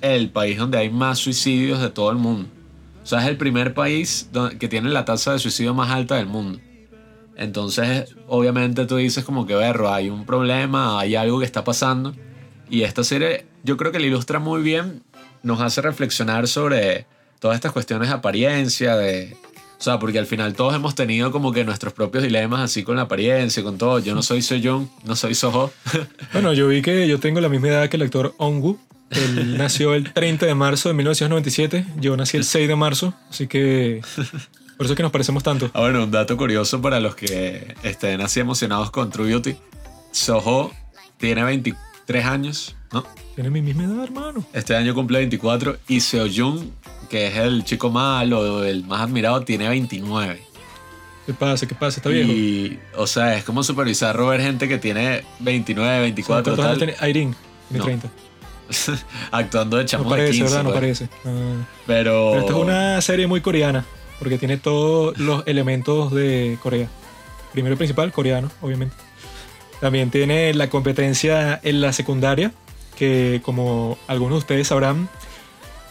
el país donde hay más suicidios de todo el mundo. O sea, es el primer país que tiene la tasa de suicidio más alta del mundo. Entonces, obviamente tú dices como que, berro, hay un problema, hay algo que está pasando. Y esta serie yo creo que la ilustra muy bien, nos hace reflexionar sobre todas estas cuestiones de apariencia, de... O sea, porque al final todos hemos tenido como que nuestros propios dilemas así con la apariencia, con todo. Yo no soy Soyeon, no soy Soho. *laughs* bueno, yo vi que yo tengo la misma edad que el actor Ongu. Él *laughs* nació el 30 de marzo de 1997. Yo nací el *laughs* 6 de marzo, así que por eso es que nos parecemos tanto. Ah, bueno, un dato curioso para los que estén así emocionados con True Beauty. Soho tiene 23 años, ¿no? Tiene mi misma edad, hermano. Este año cumple 24 y Seoyun, que es el chico malo, el más admirado, tiene 29. ¿Qué pasa? ¿Qué pasa? Está viejo. Y, o sea, es como supervisar ver gente que tiene 29, 24. ¿Cuántos tiene Irene? Tiene 30. Actuando de chamo no parece, de 15, ¿verdad? No pues. parece. Pero... Pero esta es una serie muy coreana, porque tiene todos los elementos de Corea. Primero y principal, coreano, obviamente. También tiene la competencia en la secundaria, que como algunos de ustedes sabrán,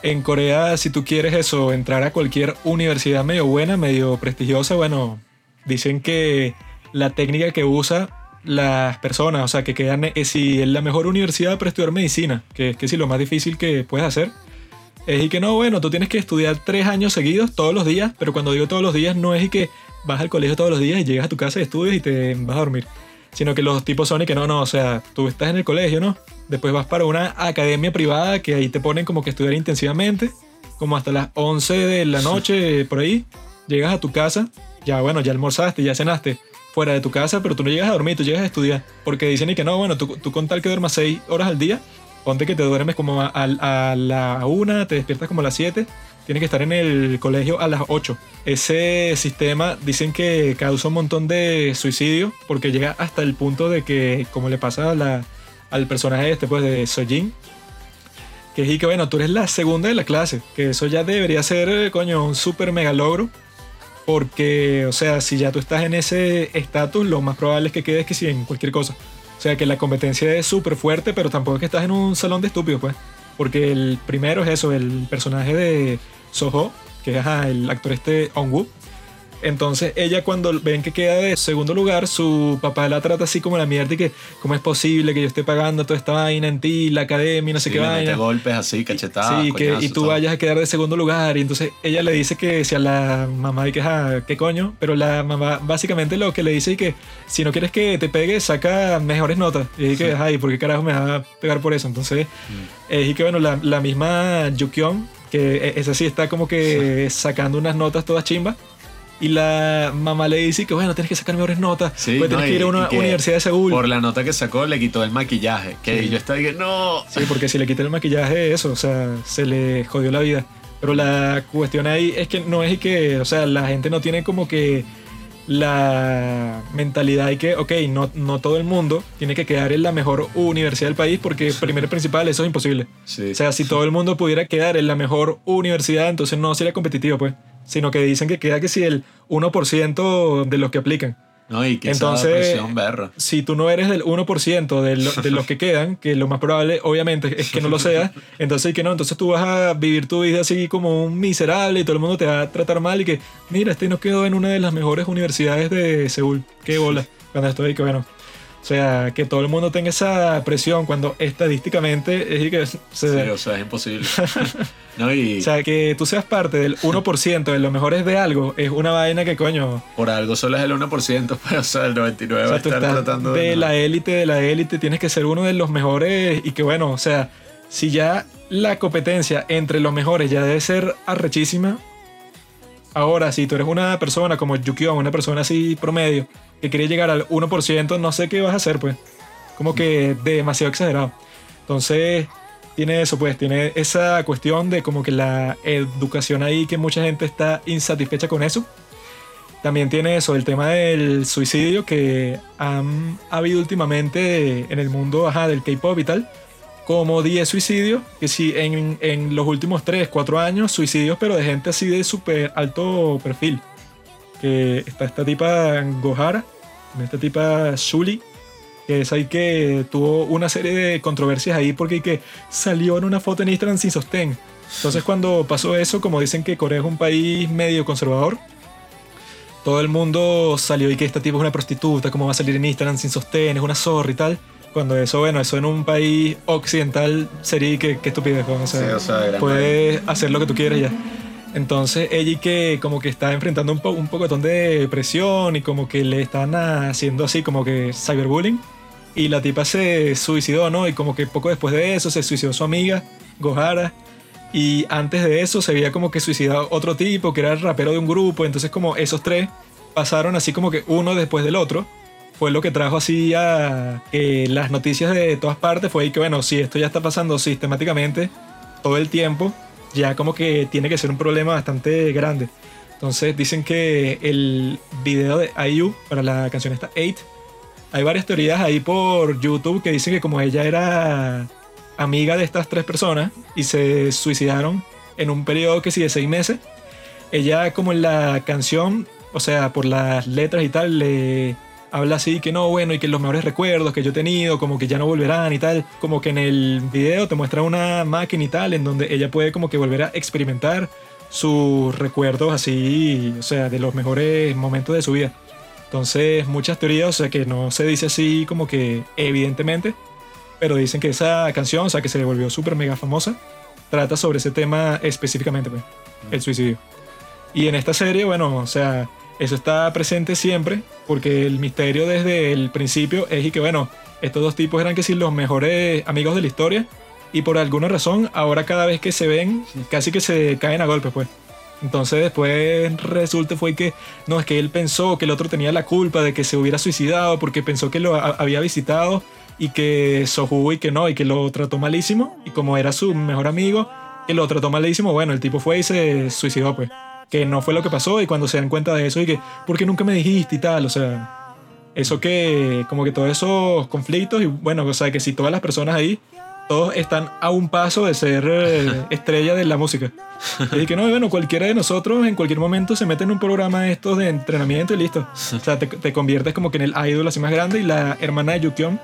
en Corea si tú quieres eso, entrar a cualquier universidad medio buena, medio prestigiosa, bueno, dicen que la técnica que usa las personas, o sea, que quedan, es si es la mejor universidad para estudiar medicina, que es si lo más difícil que puedes hacer, es y que no, bueno, tú tienes que estudiar tres años seguidos todos los días, pero cuando digo todos los días no es y que vas al colegio todos los días y llegas a tu casa y estudias y te vas a dormir Sino que los tipos son y que no, no, o sea, tú estás en el colegio, ¿no? Después vas para una academia privada que ahí te ponen como que estudiar intensivamente, como hasta las 11 de la noche, por ahí. Llegas a tu casa, ya bueno, ya almorzaste, ya cenaste fuera de tu casa, pero tú no llegas a dormir, tú llegas a estudiar. Porque dicen y que no, bueno, tú, tú con tal que duermas 6 horas al día, ponte que te duermes como a, a la 1, te despiertas como a las 7 tiene que estar en el colegio a las 8. Ese sistema dicen que causa un montón de suicidio porque llega hasta el punto de que, como le pasa al personaje este, pues de Sojin, que es que, bueno, tú eres la segunda de la clase, que eso ya debería ser, coño, un súper mega logro. Porque, o sea, si ya tú estás en ese estatus, lo más probable es que quedes que si en cualquier cosa. O sea, que la competencia es súper fuerte, pero tampoco es que estás en un salón de estúpidos, pues. Porque el primero es eso, el personaje de Soho, que es el actor este Onwoo. Entonces ella cuando ven que queda de segundo lugar, su papá la trata así como la mierda y que cómo es posible que yo esté pagando toda esta vaina en ti, la academia, no sé qué vaina. golpes así, cachetadas. Sí, que, y tú vayas a quedar de segundo lugar. Y entonces ella le dice que si a la mamá y que, ah, ¿qué coño? Pero la mamá básicamente lo que le dice es que si no quieres que te pegue, saca mejores notas. Y que, ay, ¿por qué carajo me vas a pegar por eso? Entonces, mm. y que bueno, la, la misma Yukion que e, esa sí está como que sacando unas notas todas chimbas. Y la mamá le dice que bueno, tienes que sacar mejores notas. Sí, pues tienes que ir a una universidad de Seúl. Por la nota que sacó le quitó el maquillaje. Que yo estaba diciendo, no. Sí, porque si le quita el maquillaje, eso, o sea, se le jodió la vida. Pero la cuestión ahí es que no es que, o sea, la gente no tiene como que la mentalidad de que, ok, no, no todo el mundo tiene que quedar en la mejor universidad del país porque primero y principal eso es imposible. O sea, si todo el mundo pudiera quedar en la mejor universidad, entonces no sería competitivo, pues. Sino que dicen que queda que si el 1% de los que aplican. No, y que Entonces, si tú no eres del 1% de, de los que quedan, que lo más probable, obviamente, es que no lo seas, entonces que no, entonces tú vas a vivir tu vida así como un miserable y todo el mundo te va a tratar mal y que, mira, este no quedó en una de las mejores universidades de Seúl. Qué bola. Cuando estoy, que bueno, o sea, que todo el mundo tenga esa presión cuando estadísticamente es que... sí, o sea, es imposible. *laughs* O sea, que tú seas parte del 1% de los mejores de algo es una vaina que coño... Por algo solo es el 1%, *laughs* pero o sea, el 99% va a estar tratando de... De la élite, de la élite, tienes que ser uno de los mejores y que bueno, o sea, si ya la competencia entre los mejores ya debe ser arrechísima, ahora si tú eres una persona como Yukio, una persona así promedio, que quiere llegar al 1%, no sé qué vas a hacer, pues. Como que demasiado exagerado. Entonces, tiene eso, pues, tiene esa cuestión de como que la educación ahí, que mucha gente está insatisfecha con eso. También tiene eso, el tema del suicidio que han habido últimamente en el mundo ajá, del K-pop y tal. Como 10 suicidios, que sí, en, en los últimos 3, 4 años, suicidios, pero de gente así de súper alto perfil. Que está esta tipa Gohara, esta tipa Shuli, que es ahí que tuvo una serie de controversias ahí porque que salió en una foto en Instagram sin sostén. Entonces cuando pasó eso, como dicen que Corea es un país medio conservador, todo el mundo salió y que esta tipa es una prostituta, cómo va a salir en Instagram sin sostén, es una zorra y tal. Cuando eso, bueno, eso en un país occidental sería que, que estupidez, o sea, puedes hacer lo que tú quieras ya. Entonces ella que como que está enfrentando un, po un pocotón de presión y como que le están haciendo así como que cyberbullying. Y la tipa se suicidó, ¿no? Y como que poco después de eso se suicidó su amiga, Gohara. Y antes de eso se había como que suicidado otro tipo que era el rapero de un grupo. Entonces como esos tres pasaron así como que uno después del otro. Fue lo que trajo así a que las noticias de todas partes fue que bueno, si esto ya está pasando sistemáticamente todo el tiempo, ya como que tiene que ser un problema bastante grande. Entonces dicen que el video de IU para la canción esta 8, hay varias teorías ahí por YouTube que dicen que como ella era amiga de estas tres personas y se suicidaron en un periodo que sí de seis meses, ella como en la canción, o sea, por las letras y tal, le habla así que no, bueno, y que los mejores recuerdos que yo he tenido, como que ya no volverán y tal. Como que en el video te muestra una máquina y tal, en donde ella puede como que volver a experimentar sus recuerdos así, o sea, de los mejores momentos de su vida. Entonces, muchas teorías, o sea, que no se dice así como que evidentemente, pero dicen que esa canción, o sea, que se volvió súper mega famosa, trata sobre ese tema específicamente, pues, el suicidio. Y en esta serie, bueno, o sea, eso está presente siempre, porque el misterio desde el principio es y que, bueno, estos dos tipos eran que sí los mejores amigos de la historia, y por alguna razón, ahora cada vez que se ven, casi que se caen a golpes, pues. Entonces después resulta fue que, no, es que él pensó que el otro tenía la culpa de que se hubiera suicidado porque pensó que lo había visitado y que Sohu y que no, y que lo trató malísimo, y como era su mejor amigo, que lo trató malísimo, bueno, el tipo fue y se suicidó, pues. Que no fue lo que pasó y cuando se dan cuenta de eso y que, ¿por qué nunca me dijiste y tal? O sea, eso que, como que todos esos conflictos y bueno, o sea, que si todas las personas ahí todos están a un paso de ser eh, *laughs* estrella de la música. Y que no, bueno, cualquiera de nosotros en cualquier momento se mete en un programa de estos de entrenamiento y listo. O sea, te, te conviertes como que en el idol así más grande y la hermana de Yukion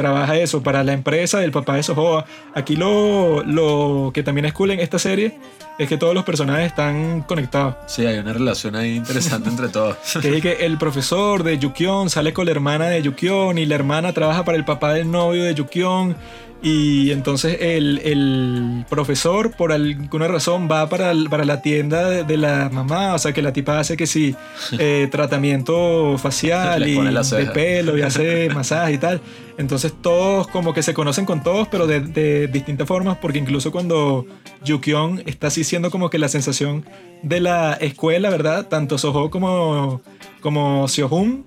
trabaja eso para la empresa del papá de Sohoa. Aquí lo, lo que también es cool en esta serie es que todos los personajes están conectados. Sí, hay una relación ahí interesante entre todos. *laughs* Que es que el profesor de Yukion sale con la hermana de Yukion y la hermana trabaja para el papá del novio de Yukion y entonces el, el, profesor, por alguna razón, va para, para la tienda de, la mamá. O sea, que la tipa hace que sí, *laughs* eh, tratamiento facial y de pelo y hace *laughs* masaje y tal. Entonces todos como que se conocen con todos, pero de, de distintas formas, porque incluso cuando Yukion está así siendo como que la sensación de la escuela, ¿verdad? Tanto Soho como, como Seohun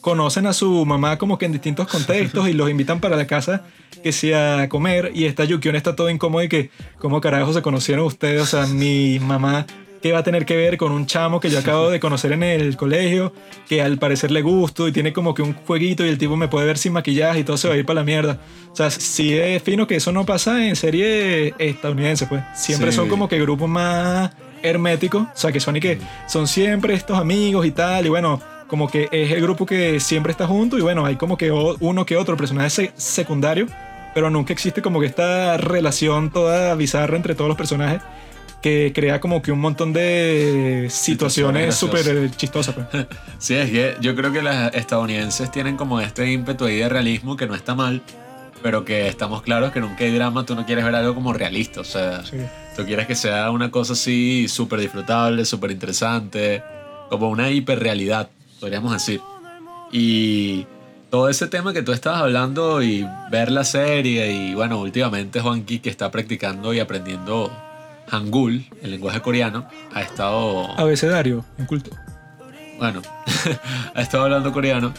conocen a su mamá como que en distintos contextos y los invitan para la casa que sea comer y esta Yukion está todo incómodo y que cómo carajo se conocieron ustedes, o sea, mi mamá que va a tener que ver con un chamo que yo acabo de conocer en el colegio, que al parecer le gusto y tiene como que un jueguito y el tipo me puede ver sin maquillaje y todo se va a ir para la mierda. O sea, sí es fino que eso no pasa en serie estadounidense, pues. Siempre son como que grupos más herméticos, o sea, que son y que son siempre estos amigos y tal, y bueno, como que es el grupo que siempre está junto y bueno, hay como que uno que otro personaje secundario, pero nunca existe como que esta relación toda bizarra entre todos los personajes que crea como que un montón de situaciones súper chistosas. Pues. *laughs* Sí, es que yo creo que las estadounidenses tienen como este ímpetu ahí de realismo que no está mal, pero que estamos claros que nunca hay drama tú no quieres ver algo como realista, o sea, tú quieres que sea una cosa así súper disfrutable, súper interesante, como una hiperrealidad podríamos decir. Y todo ese tema que tú estabas hablando y ver la serie y bueno, últimamente Juanqui que está practicando y aprendiendo Hangul, el lenguaje coreano, ha estado... Abecedario, en culto. Bueno, *laughs* ha estado hablando coreano,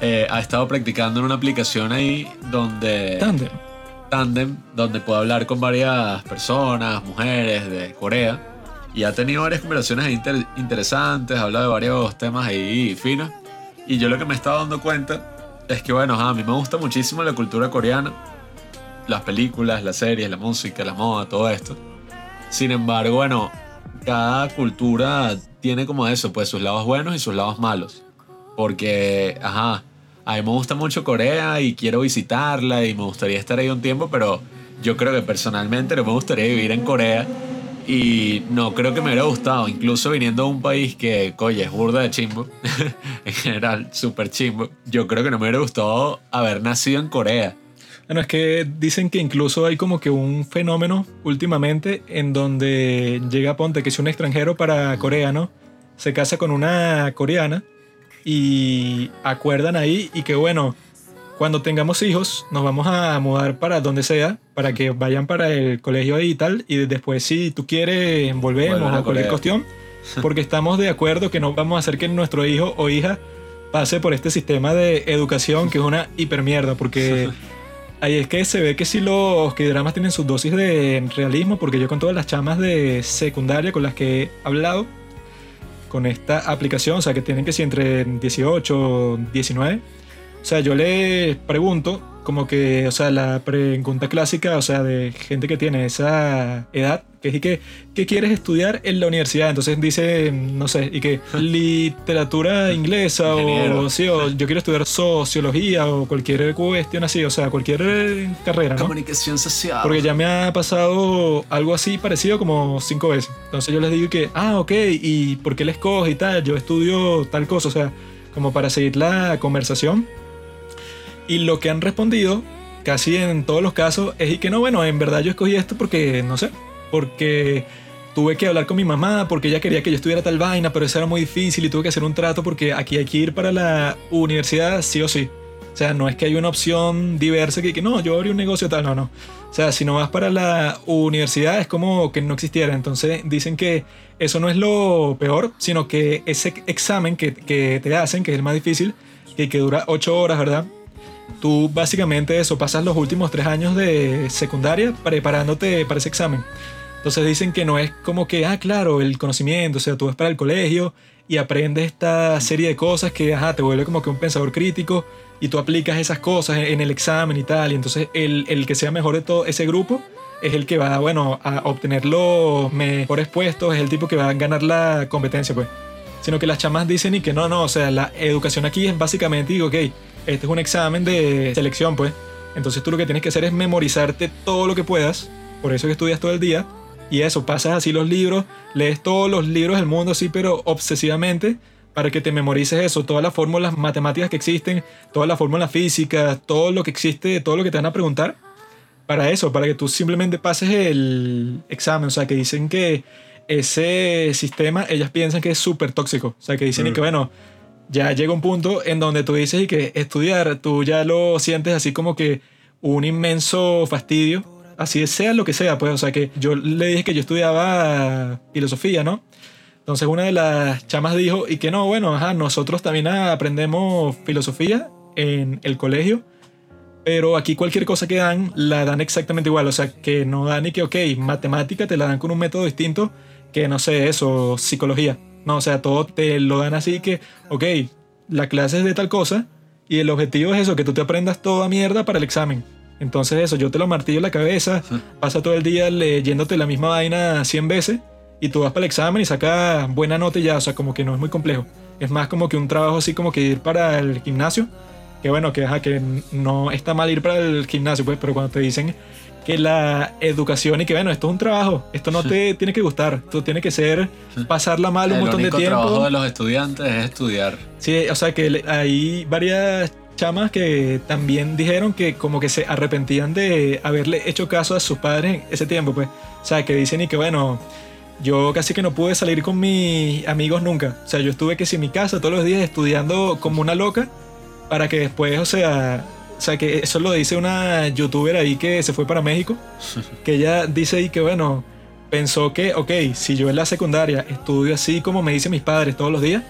eh, ha estado practicando en una aplicación ahí donde... Tandem. Tandem, donde puede hablar con varias personas, mujeres de Corea y ha tenido varias conversaciones interesantes, ha hablado de varios temas ahí finos. Y yo lo que me he estado dando cuenta es que, bueno, a mí me gusta muchísimo la cultura coreana, las películas, las series, la música, la moda, todo esto. Sin embargo, bueno, cada cultura tiene como eso, pues sus lados buenos y sus lados malos. Porque, ajá, a mí me gusta mucho Corea y quiero visitarla y me gustaría estar ahí un tiempo, pero yo creo que personalmente no me gustaría vivir en Corea y no, creo que me hubiera gustado, incluso viniendo de un país que, coye, es burda de chimbo, *laughs* en general, súper chimbo. Yo creo que no me hubiera gustado haber nacido en Corea. Bueno, es que dicen que incluso hay como que un fenómeno últimamente en donde llega Ponte, que es un extranjero para Corea, ¿no? Se casa con una coreana y acuerdan ahí y que bueno, cuando tengamos hijos, nos vamos a mudar para donde sea, para que vayan para el colegio ahí y tal, y después si tú quieres volvemos a cualquier cuestión, porque estamos de acuerdo que no vamos a hacer que nuestro hijo o hija pase por este sistema de educación que es una hipermierda, porque *laughs* ahí es que se ve que si los que dramas tienen sus dosis de realismo, porque yo con todas las chamas de secundaria con las que he hablado, con esta aplicación, o sea que tienen que ser entre 18 o 19, o sea, yo le pregunto, como que, o sea, la pregunta clásica, o sea, de gente que tiene esa edad, que es y que, ¿qué quieres estudiar en la universidad? Entonces dice, no sé, y que *laughs* literatura inglesa o, sí, o yo quiero estudiar sociología o cualquier cuestión así, o sea, cualquier carrera, ¿no? Comunicación social. Porque ya me ha pasado algo así parecido como cinco veces. Entonces yo les digo que, ah, ok, ¿y por qué les coge y tal? Yo estudio tal cosa, o sea, como para seguir la conversación y lo que han respondido, casi en todos los casos, es y que no, bueno, en verdad yo escogí esto porque, no sé, porque tuve que hablar con mi mamá porque ella quería que yo estudiara tal vaina, pero eso era muy difícil y tuve que hacer un trato porque aquí hay que ir para la universidad sí o sí. O sea, no es que hay una opción diversa que, que no, yo abrí un negocio tal, no, no. O sea, si no vas para la universidad es como que no existiera. Entonces dicen que eso no es lo peor, sino que ese examen que, que te hacen, que es el más difícil, que, que dura 8 horas, ¿verdad? Tú básicamente eso, pasas los últimos 3 años de secundaria preparándote para ese examen. Entonces dicen que no es como que, ah, claro, el conocimiento, o sea, tú vas para el colegio y aprendes esta serie de cosas que, ajá, te vuelve como que un pensador crítico y tú aplicas esas cosas en el examen y tal, y entonces el, el que sea mejor de todo ese grupo es el que va, bueno, a obtener los mejores puestos, es el tipo que va a ganar la competencia, pues. Sino que las chamas dicen y que no, no, o sea, la educación aquí es básicamente, digo, ok, este es un examen de selección, pues. Entonces tú lo que tienes que hacer es memorizarte todo lo que puedas, por eso que estudias todo el día, y eso, pasas así los libros, lees todos los libros del mundo así, pero obsesivamente, para que te memorices eso, todas las fórmulas matemáticas que existen, todas las fórmulas físicas, todo lo que existe, todo lo que te van a preguntar, para eso, para que tú simplemente pases el examen. O sea, que dicen que ese sistema, ellas piensan que es súper tóxico. O sea, que dicen y que, bueno, ya llega un punto en donde tú dices y que estudiar, tú ya lo sientes así como que un inmenso fastidio así sea lo que sea, pues, o sea que yo le dije que yo estudiaba filosofía, ¿no? Entonces una de las chamas dijo, y que no, bueno, ajá, nosotros también aprendemos filosofía en el colegio, pero aquí cualquier cosa que dan, la dan exactamente igual, o sea que no dan ni que, ok, matemática te la dan con un método distinto que, no sé, eso, psicología. No, o sea, todo te lo dan así que, ok, la clase es de tal cosa, y el objetivo es eso, que tú te aprendas toda mierda para el examen. Entonces eso, yo te lo martillo en la cabeza, pasa todo el día leyéndote la misma vaina 100 veces y tú vas para el examen y sacas buena nota y ya, o sea, como que no es muy complejo. Es más como que un trabajo así como que ir para el gimnasio, que bueno, que, que no está mal ir para el gimnasio, pues, pero cuando te dicen que la educación y que bueno, esto es un trabajo, esto no te tiene que gustar, esto tiene que ser pasarla mal un montón de tiempo. El trabajo de los estudiantes es estudiar. Sí, o sea que hay varias chamas que también dijeron que como que se arrepentían de haberle hecho caso a sus padres en ese tiempo, pues. O sea, que dicen y que bueno, yo casi que no pude salir con mis amigos nunca. O sea, yo estuve que si en mi casa todos los días estudiando como una loca para que después, o sea, o sea, que eso lo dice una youtuber ahí que se fue para México, *laughs* que ella dice ahí que bueno, pensó que, ok, si yo en la secundaria estudio así como me dicen mis padres todos los días,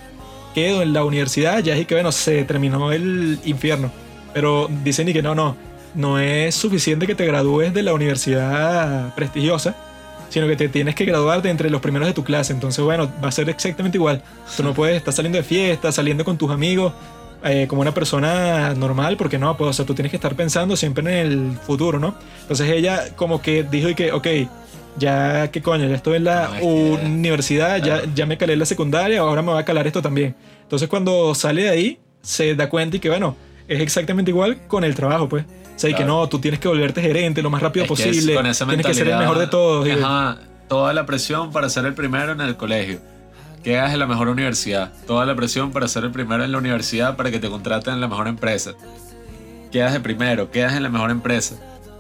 quedo en la universidad, ya es que bueno, se terminó el infierno. Pero dicen y que no, no, no es suficiente que te gradúes de la universidad prestigiosa, sino que te tienes que graduar de entre los primeros de tu clase. Entonces, bueno, va a ser exactamente igual. Tú no *laughs* puedes estar saliendo de fiesta, saliendo con tus amigos eh, como una persona normal, porque no, pues, o sea, tú tienes que estar pensando siempre en el futuro, ¿no? Entonces ella como que dijo y que, ok, ya que coño, ya estoy en la universidad, ya, ya me calé en la secundaria, ahora me va a calar esto también. Entonces cuando sale de ahí, se da cuenta y que bueno, es exactamente igual con el trabajo, pues. O sea, y que no, tú tienes que volverte gerente lo más rápido posible. tienes que ser el mejor de todos. Ajá, toda la presión para ser el primero en el colegio. Quedas en la mejor universidad. Toda la presión para ser el primero en la universidad para que te contraten en la mejor empresa. Quedas de primero, quedas en la mejor empresa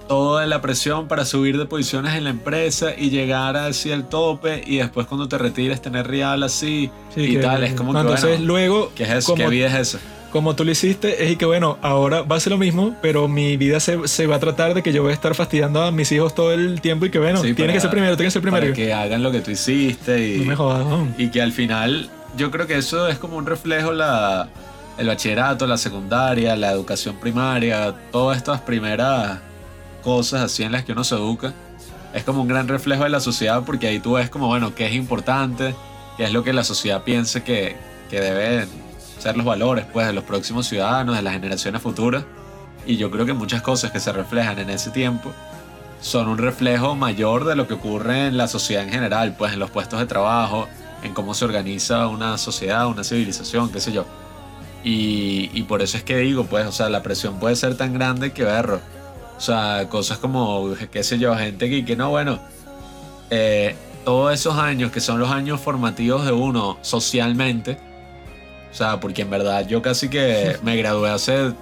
toda la presión para subir de posiciones en la empresa y llegar hacia el tope y después cuando te retires tener real así y tal. Es como que, entonces luego, ¿qué es eso? ¿Qué vida es eso? Como tú lo hiciste, es que bueno, ahora va a ser lo mismo, pero mi vida se, se, va a tratar de que yo voy a estar fastidiando a mis hijos todo el tiempo y que bueno, tiene que ser primero, tiene que ser primero. Para que hagan lo que tú hiciste y, no me jodas, y que al final yo creo que eso es como un reflejo la el bachillerato, la secundaria, la educación primaria, todas estas primeras cosas así en las que uno se educa, es como un gran reflejo de la sociedad porque ahí tú ves como, bueno, qué es importante, qué es lo que la sociedad piensa que, que deben ser los valores pues, de los próximos ciudadanos, de las generaciones futuras. Y yo creo que muchas cosas que se reflejan en ese tiempo son un reflejo mayor de lo que ocurre en la sociedad en general, pues en los puestos de trabajo, en cómo se organiza una sociedad, una civilización, qué sé yo. Y, y por eso es que digo, pues, o sea, la presión puede ser tan grande que berro o sea, cosas como, qué sé yo, gente que, que no, bueno, eh, todos esos años que son los años formativos de uno socialmente, o sea, porque en verdad yo casi que *laughs* me gradué hace,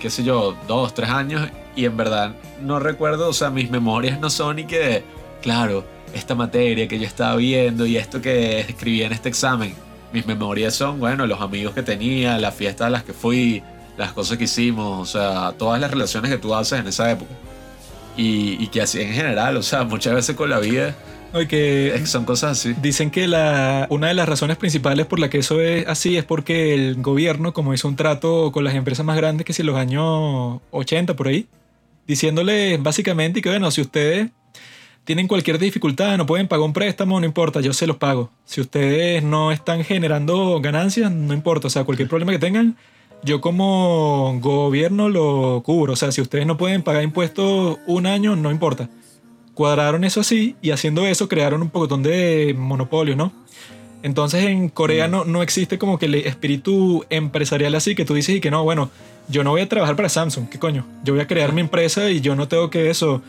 qué sé yo, dos, tres años y en verdad no recuerdo, o sea, mis memorias no son ni que, claro, esta materia que yo estaba viendo y esto que escribí en este examen. Mis memorias son, bueno, los amigos que tenía, las fiestas a las que fui, las cosas que hicimos, o sea, todas las relaciones que tú haces en esa época. Y, y que así en general, o sea, muchas veces con la vida No, y que es que son cosas así. Dicen que la, una de las razones principales por la que eso es así es porque el gobierno, como hizo un trato con las empresas más grandes que si los años 80 por ahí, diciéndoles básicamente que bueno, si ustedes tienen cualquier dificultad, no pueden pagar un préstamo, no importa, yo se los pago. Si ustedes no están generando ganancias, no importa, o sea, cualquier problema que tengan, yo como gobierno lo cubro. O sea, si ustedes no pueden pagar impuestos un año, no importa. Cuadraron eso así y haciendo eso crearon un pocotón de monopolios, ¿no? Entonces en Corea no, no existe como que el espíritu empresarial así que tú dices y que no, bueno, yo no voy a trabajar para Samsung, ¿qué coño? Yo voy a crear mi empresa y yo no tengo que eso,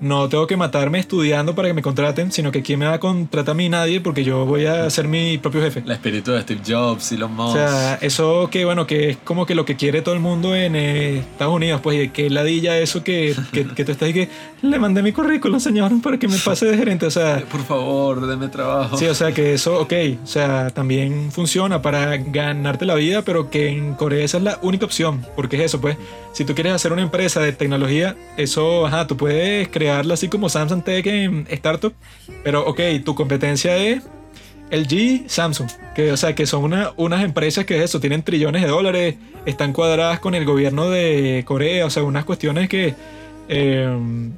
no tengo que matarme estudiando para que me contraten, sino que quién me va a contratar a mí nadie porque yo voy a ser mi propio jefe. El espíritu de Steve Jobs, Elon O Musk. sea, eso que bueno, que es como que lo que quiere todo el mundo en eh, Estados Unidos, pues y que ladilla eso que, que, que tú estás y que le mandé mi currículum, señor, para que me pase de gerente. O sea, Por favor, denme trabajo. sí, o sea que eso, ok, o sea, también funciona para ganarte la vida, pero que en Corea esa es la única opción, porque es eso, pues, si tú quieres hacer una empresa de tecnología, eso, ajá, tú puedes crearla así como Samsung Tech en startup, pero ok, tu competencia es LG, Samsung, que o sea, que son una- unas empresas que eso, tienen trillones de dólares, están cuadradas con el gobierno de Corea, o sea, unas cuestiones que eh,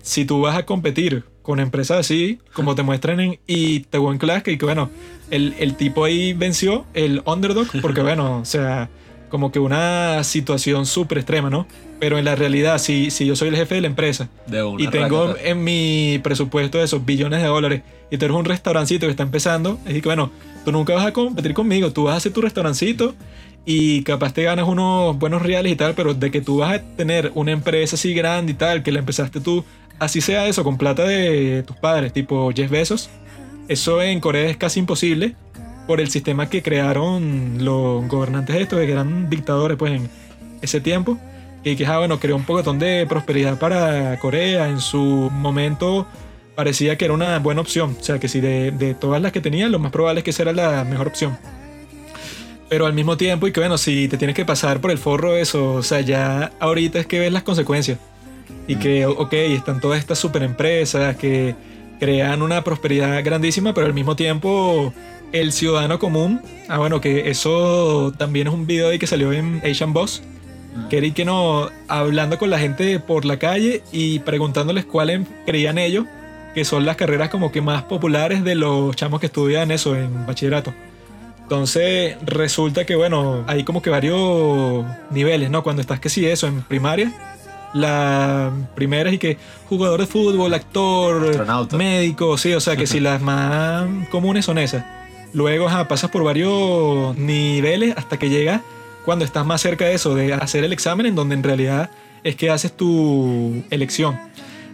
si tú vas a competir con empresas así, como te muestran en Itaewon Class, que, que bueno, el, el tipo ahí venció el underdog, porque *laughs* bueno, o sea, como que una situación súper extrema, ¿no? Pero en la realidad, si, si yo soy el jefe de la empresa De y tengo racata. en mi presupuesto de esos billones de dólares y tú eres un restaurancito que está empezando, es que bueno, tú nunca vas a competir conmigo, tú vas a hacer tu restaurancito y capaz te ganas unos buenos reales y tal, pero de que tú vas a tener una empresa así grande y tal, que la empezaste tú, así sea eso, con plata de tus padres, tipo Jeff Bezos, eso en Corea es casi imposible por el sistema que crearon los gobernantes estos, que eran dictadores pues en ese tiempo y que ah, bueno, creó un poquitón de prosperidad para Corea. En su momento parecía que era una buena opción. O sea, que si de, de todas las que tenía, lo más probable es que esa era la mejor opción. Pero al mismo tiempo, y que bueno, si te tienes que pasar por el forro eso, o sea, ya ahorita es que ves las consecuencias. Y que, ok, están todas estas super empresas que crean una prosperidad grandísima, pero al mismo tiempo el ciudadano común, ah bueno, que eso también es un video ahí que salió en Asian Boss, que era que no, hablando con la gente por la calle y preguntándoles cuáles creían ellos que son las carreras como que más populares de los chamos que estudian eso en bachillerato. Entonces resulta que bueno, hay como que varios niveles, ¿no? Cuando estás que sí eso en primaria, la primera es y que jugador de fútbol, actor, Astronauta. médico, sí, o sea que si *laughs* las más comunes son esas. Luego ajá, pasas por varios niveles hasta que llegas cuando estás más cerca de eso, de hacer el examen en donde en realidad es que haces tu elección.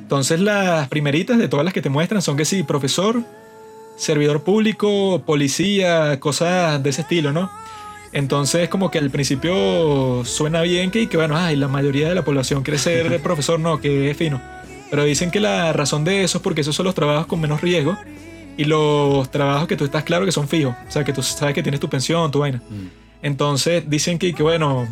Entonces las primeritas de todas las que te muestran son que sí, profesor, servidor público, policía, cosas de ese estilo, ¿no? Entonces como que al principio suena bien que, que bueno, ay, la mayoría de la población quiere ser *laughs* profesor, no, que es fino. Pero dicen que la razón de eso es porque esos son los trabajos con menos riesgo y los trabajos que tú estás claro que son fijos. O sea, que tú sabes que tienes tu pensión, tu vaina. Mm. Entonces dicen que, que, bueno,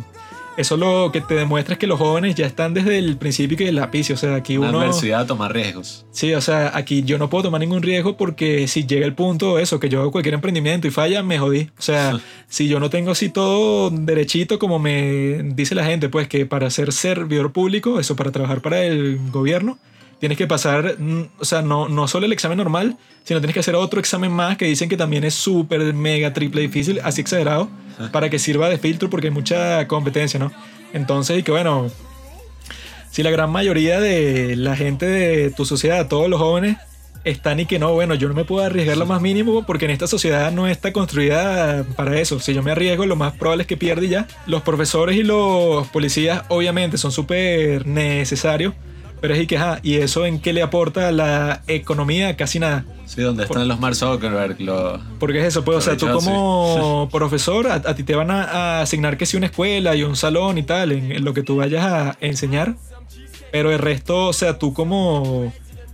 eso lo que te demuestra es que los jóvenes ya están desde el principio que el lápiz. O sea, aquí Una uno... adversidad a tomar riesgos. Sí, o sea, aquí yo no puedo tomar ningún riesgo porque si llega el punto, eso, que yo hago cualquier emprendimiento y falla, me jodí. O sea, *laughs* si yo no tengo así todo derechito, como me dice la gente, pues que para ser servidor público, eso, para trabajar para el gobierno, tienes que pasar, mm, o sea, no, no solo el examen normal, sino tienes que hacer otro examen más que dicen que también es súper, mega, triple difícil, así exagerado, para que sirva de filtro porque hay mucha competencia, ¿no? Entonces, y que bueno, si la gran mayoría de la gente de tu sociedad, todos los jóvenes, están y que no, bueno, yo no me puedo arriesgar lo más mínimo porque en esta sociedad no está construida para eso. Si yo me arriesgo, lo más probable es que pierda y ya. Los profesores y los policías obviamente son súper necesarios, pero es y que, ajá, ¿y eso en qué le aporta a la economía? Casi nada. Sí, donde están los Mark Zuckerberg, los... Porque es eso, pues, o sea, tú sí. como *laughs* profesor, a, a ti te van a, a asignar que sí una escuela y un salón y tal, en, en lo que tú vayas a enseñar. Pero el resto, o sea, tú como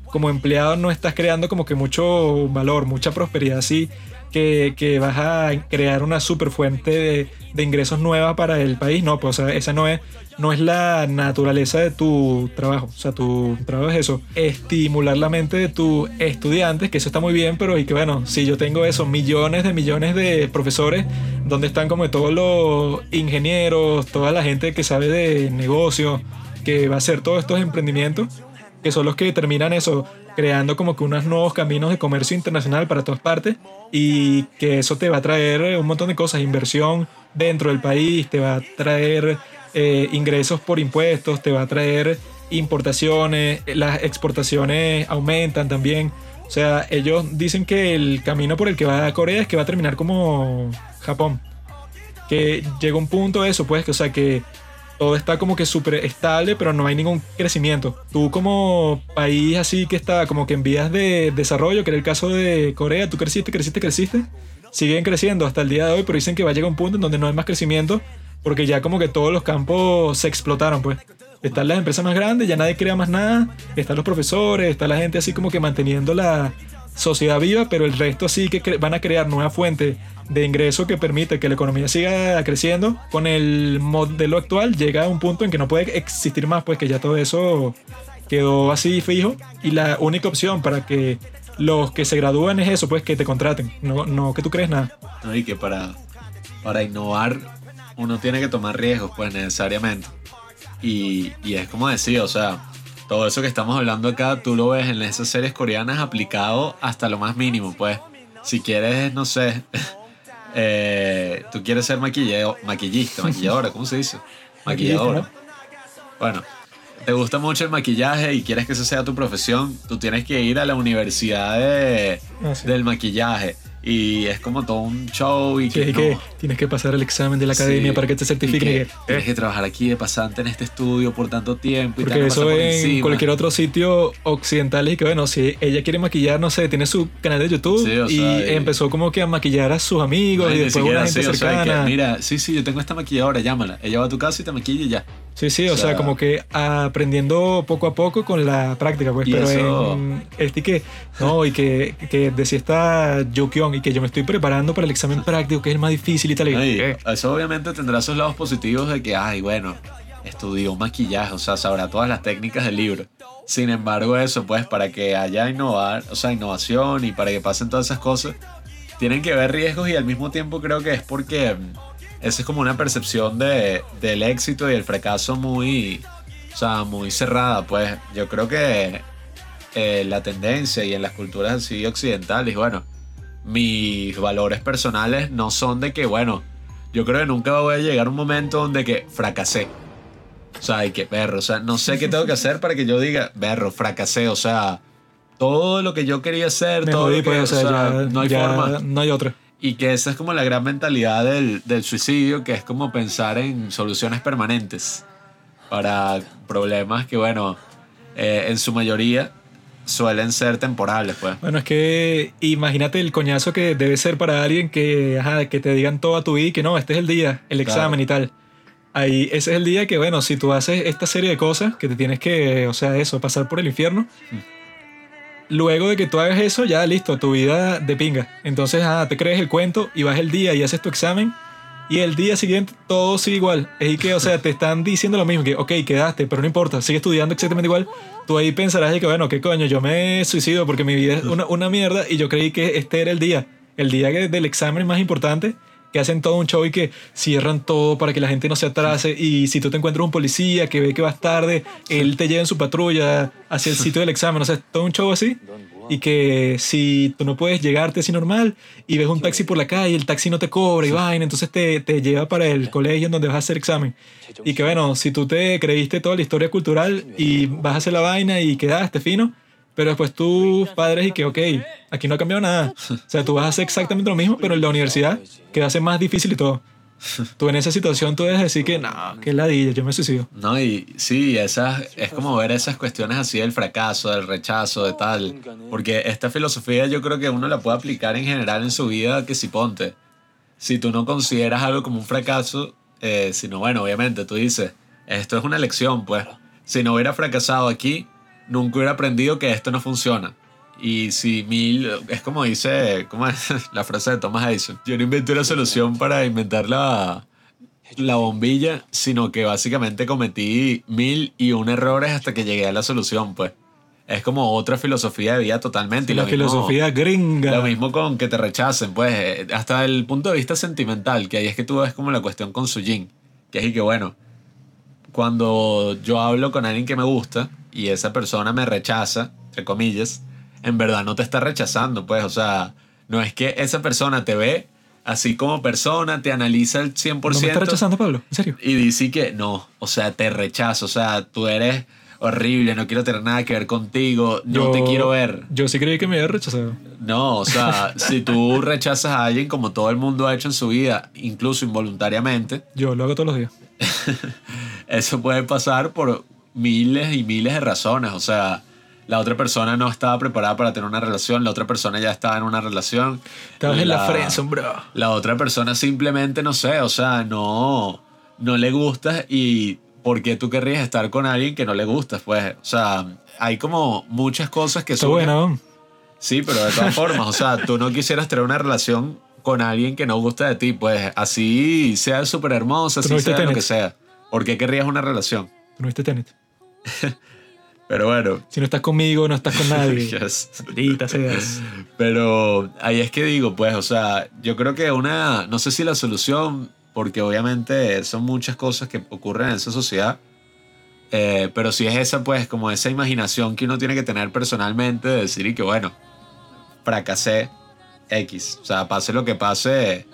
como empleado no estás creando como que mucho valor, mucha prosperidad así, que, vas a crear una super fuente de, ingresos nueva para el país. No, pues o sea, esa no es, no es la naturaleza de tu trabajo. O sea, tu trabajo es eso, estimular la mente de tus estudiantes, que eso está muy bien, pero y que bueno, si yo tengo eso, millones de millones de profesores, donde están como todos los ingenieros, toda la gente que sabe de negocio, que va a hacer todos estos emprendimientos, que son los que terminan eso, creando como que unos nuevos caminos de comercio internacional para todas partes y que eso te va a traer un montón de cosas, inversión dentro del país, te va a traer eh, ingresos por impuestos, te va a traer importaciones, las exportaciones aumentan también. O sea, ellos dicen que el camino por el que va a Corea es que va a terminar como Japón. Que llega un punto eso, pues, que, o sea, que todo está como que súper estable, pero no hay ningún crecimiento. Tú como país así que está como que en vías de desarrollo, que era el caso de Corea, tú creciste, creciste, creciste, siguen creciendo hasta el día de hoy, pero dicen que va a llegar un punto en donde no hay más crecimiento, porque ya como que todos los campos se explotaron, pues. Están las empresas más grandes, ya nadie crea más nada, están los profesores, está la gente así como que manteniendo la sociedad viva, pero el resto sí que van a crear nuevas fuentes de ingreso que permite que la economía siga creciendo. Con el modelo actual llega a un punto en que no puede existir más, pues que ya todo eso quedó así fijo y la única opción para que los que se gradúen es eso, pues que te contraten, no, no que tú crees nada. ¿no? Y que para, para innovar uno tiene que tomar riesgos, pues necesariamente. Y, y es como decía, o sea, todo eso que estamos hablando acá, tú lo ves en esas series coreanas aplicado hasta lo más mínimo, pues. Si quieres, no sé, *laughs* eh, tú quieres ser maquilleo, maquillista, *laughs* maquilladora, ¿cómo se dice? Maquilladora. Bueno, te gusta mucho el maquillaje y quieres que esa sea tu profesión, tú tienes que ir a la universidad de, Ah, sí. del maquillaje. Y es como todo un show y que, no, que tienes que pasar el examen de la academia Sí, para que te certifiquen. que tienes que trabajar aquí de pasante en este estudio por tanto tiempo y te Porque pasar eso por en encima. cualquier otro sitio occidental y que bueno, si ella quiere maquillar, no sé, tiene su canal de YouTube Sí, o y sea, y- empezó como que a maquillar a sus amigos No, y después una gente así, o sea, que, cercana. mira, sí, sí, yo tengo esta maquilladora, llámala. Ella va a tu casa y te maquilla y ya. Sí, sí, o, o sea, sea, como que aprendiendo poco a poco con la práctica, pues, pero eso- en este que, no, y que, que decía esta Yukyong y que yo me estoy preparando para el examen práctico, que es el más difícil y tal. y- ¿no? Y ¿qué? eso obviamente tendrá sus lados positivos de que, ay, bueno, estudió maquillaje, o sea, sabrá todas las técnicas del libro. Sin embargo, eso, pues, para que haya innovar, o sea, innovación y para que pasen todas esas cosas, tienen que ver riesgos y al mismo tiempo creo que es porque esa es como una percepción de, del éxito y el fracaso muy, o sea, muy cerrada, pues. Yo creo que eh, la tendencia y en las culturas así occidentales, bueno, mis valores personales no son de que, bueno, yo creo que nunca voy a llegar a un momento donde que fracasé. O sea, hay que berro, o sea, no sé qué tengo que hacer para que yo diga, berro, fracasé, o sea, todo lo que yo quería hacer, Me todo jodí, lo que, pues, o sea, ya, no hay ya forma. no hay otra. Y que esa es como la gran mentalidad del, del suicidio, que es como pensar en soluciones permanentes para problemas que, bueno, eh, en su mayoría suelen ser temporales, pues. Bueno, es que imagínate el coñazo que debe ser para alguien que, ajá, que te digan toda tu vida y que no, este es el día, el Claro. examen y tal. Ahí, ese es el día que, bueno, si tú haces esta serie de cosas, que te tienes que, o sea, eso, pasar por el infierno, luego de que tú hagas eso, ya listo, tu vida de pinga. Entonces, ah, te crees el cuento y vas el día y haces tu examen y el día siguiente todo sigue igual. Es que, o sea, te están diciendo lo mismo, que, ok, quedaste, pero no importa, sigue estudiando exactamente igual. Tú ahí pensarás de que, bueno, qué coño, yo me suicido porque mi vida es una, una mierda y yo creí que este era el día, el día del examen más importante, que hacen todo un show y que cierran todo para que la gente no se atrase. Y si tú te encuentras un policía que ve que vas tarde, él te lleva en su patrulla hacia el sitio del examen, o sea, todo un show así. Y que si tú no puedes llegarte así normal y ves un taxi por la calle, el taxi no te cobra y vaina, entonces te, te lleva para el colegio en donde vas a hacer examen. Y que bueno, si tú te creíste toda la historia cultural y vas a hacer la vaina y quedaste fino, pero después tus padres y que, ok, aquí no ha cambiado nada. O sea, tú vas a hacer exactamente lo mismo, pero en la universidad queda hace más difícil y todo. Tú en esa situación tú debes decir que no, que ladilla, yo me suicido. No, y sí, esas, es como ver esas cuestiones así del fracaso, del rechazo, de tal. Porque esta filosofía yo creo que uno la puede aplicar en general en su vida, que si ponte, si tú no consideras algo como un fracaso, eh, sino bueno, obviamente tú dices, esto es una lección, pues. Si no hubiera fracasado aquí, nunca hubiera aprendido que esto no funciona. Y si mil, es como dice, ¿cómo es *laughs* la frase de Thomas Edison? Yo no inventé una solución para inventar la, la bombilla, sino que básicamente cometí mil y un errores hasta que llegué a la solución, pues. Es como otra filosofía de vida totalmente. y la mismo- filosofía gringa. lo mismo con que te rechacen, pues, eh, hasta el punto de vista sentimental, que ahí es que tú ves como la cuestión con Sujin, que es y que, bueno, cuando yo hablo con alguien que me gusta y esa persona me rechaza, entre comillas, en verdad no te está rechazando, pues, o sea, no es que esa persona te ve así como persona, te analiza el 100%. ¿No me está rechazando, Pablo? ¿En serio? Y dice que no, o sea, te rechazo, o sea, tú eres horrible, no quiero tener nada que ver contigo, no Yo- te quiero ver. Yo sí creí que me había rechazado. No, o sea, *laughs* si tú rechazas a alguien como todo el mundo ha hecho en su vida, incluso involuntariamente, Yo lo hago todos los días. *laughs* eso puede pasar por miles y miles de razones. O sea, la otra persona no estaba preparada para tener una relación, la otra persona ya estaba en una relación. Estabas en la friendzone, bro. La otra persona simplemente, no sé, o sea, no, no le gustas y ¿por qué tú querrías estar con alguien que no le gustas? Pues, o sea, hay como muchas cosas que Está surgen. buena, ¿no? Sí, pero de todas formas, o sea, tú no quisieras tener una relación con alguien que no gusta de ti, pues así sea súper hermosa, ¿Tú así sea lo que sea. ¿Por qué querrías una relación? Tú no viste Tenet. *laughs* Pero bueno, Si no estás conmigo, no estás con nadie. *laughs* yes. Seas. Pero ahí es que digo, pues, o sea, yo creo que una, no sé si la solución, porque obviamente son muchas cosas que ocurren en esa sociedad, eh, pero si es esa, pues, como esa imaginación que uno tiene que tener personalmente de decir y que, bueno, fracasé X, o sea, pase lo que pase,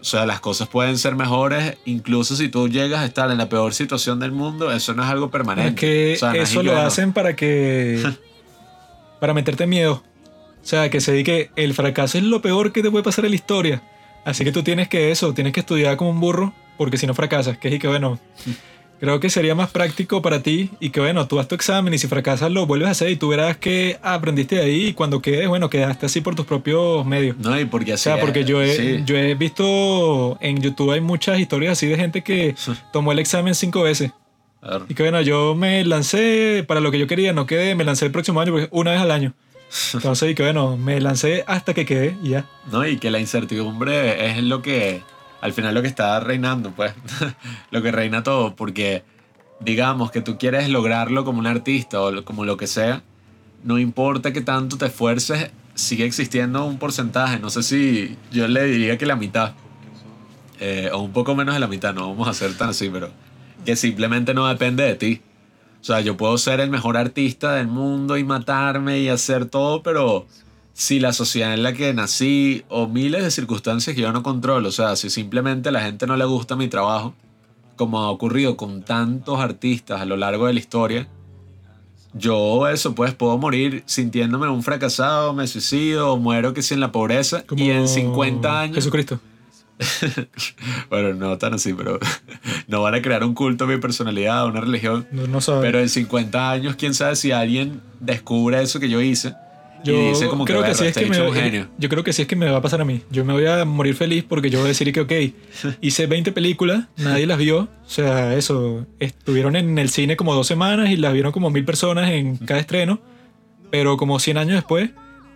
o sea, las cosas pueden ser mejores, incluso si tú llegas a estar en la peor situación del mundo, eso no es algo permanente. Es que O sea, no es eso lo hacen para que. *laughs* para meterte miedo. O sea, que se diga que el fracaso es lo peor que te puede pasar en la historia. Así que tú tienes que eso, tienes que estudiar como un burro, porque si no fracasas, que es y que bueno. *laughs* Creo que sería más práctico para ti y que bueno, tú haz tu examen y si fracasas lo vuelves a hacer y tú verás que aprendiste de ahí y cuando quedes, bueno, quedaste así por tus propios medios. No, y porque O así sea, es, porque yo he, sí. yo he visto en YouTube hay muchas historias así de gente que tomó el examen cinco veces. Y que bueno, yo me lancé para lo que yo quería, no quedé, me lancé el próximo año porque una vez al año. *laughs* Entonces, y que bueno, me lancé hasta que quedé y ya. ¿no? Y que la incertidumbre es lo que, al final lo que está reinando, pues, *laughs* lo que reina todo, porque digamos que tú quieres lograrlo como un artista o como lo que sea, no importa que tanto te esfuerces, sigue existiendo un porcentaje, no sé si yo le diría que la mitad, eh, o un poco menos de la mitad, no vamos a ser tan así, pero que simplemente no depende de ti. O sea, yo puedo ser el mejor artista del mundo y matarme y hacer todo, pero si la sociedad en la que nací o miles de circunstancias que yo no controlo, o sea, si simplemente a la gente no le gusta mi trabajo, como ha ocurrido con tantos artistas a lo largo de la historia, yo eso pues puedo morir sintiéndome un fracasado, me suicido o muero que si en la pobreza Como y en 50 años... Jesucristo. *laughs* Bueno, no tan así, pero *laughs* no van a crear un culto a mi personalidad, una religión. No, no sabe. Pero en 50 años, quién sabe si alguien descubre eso que yo hice yo y dice como que, creo que, "Verga, sí es que me, es un genio. yo creo que sí es que me va a pasar a mí. Yo me voy a morir feliz porque yo voy a decir que, ok, *laughs* hice 20 películas, nadie las vio. O sea, eso, estuvieron en el cine como dos semanas y las vieron como mil personas en cada estreno. Pero como 100 años después,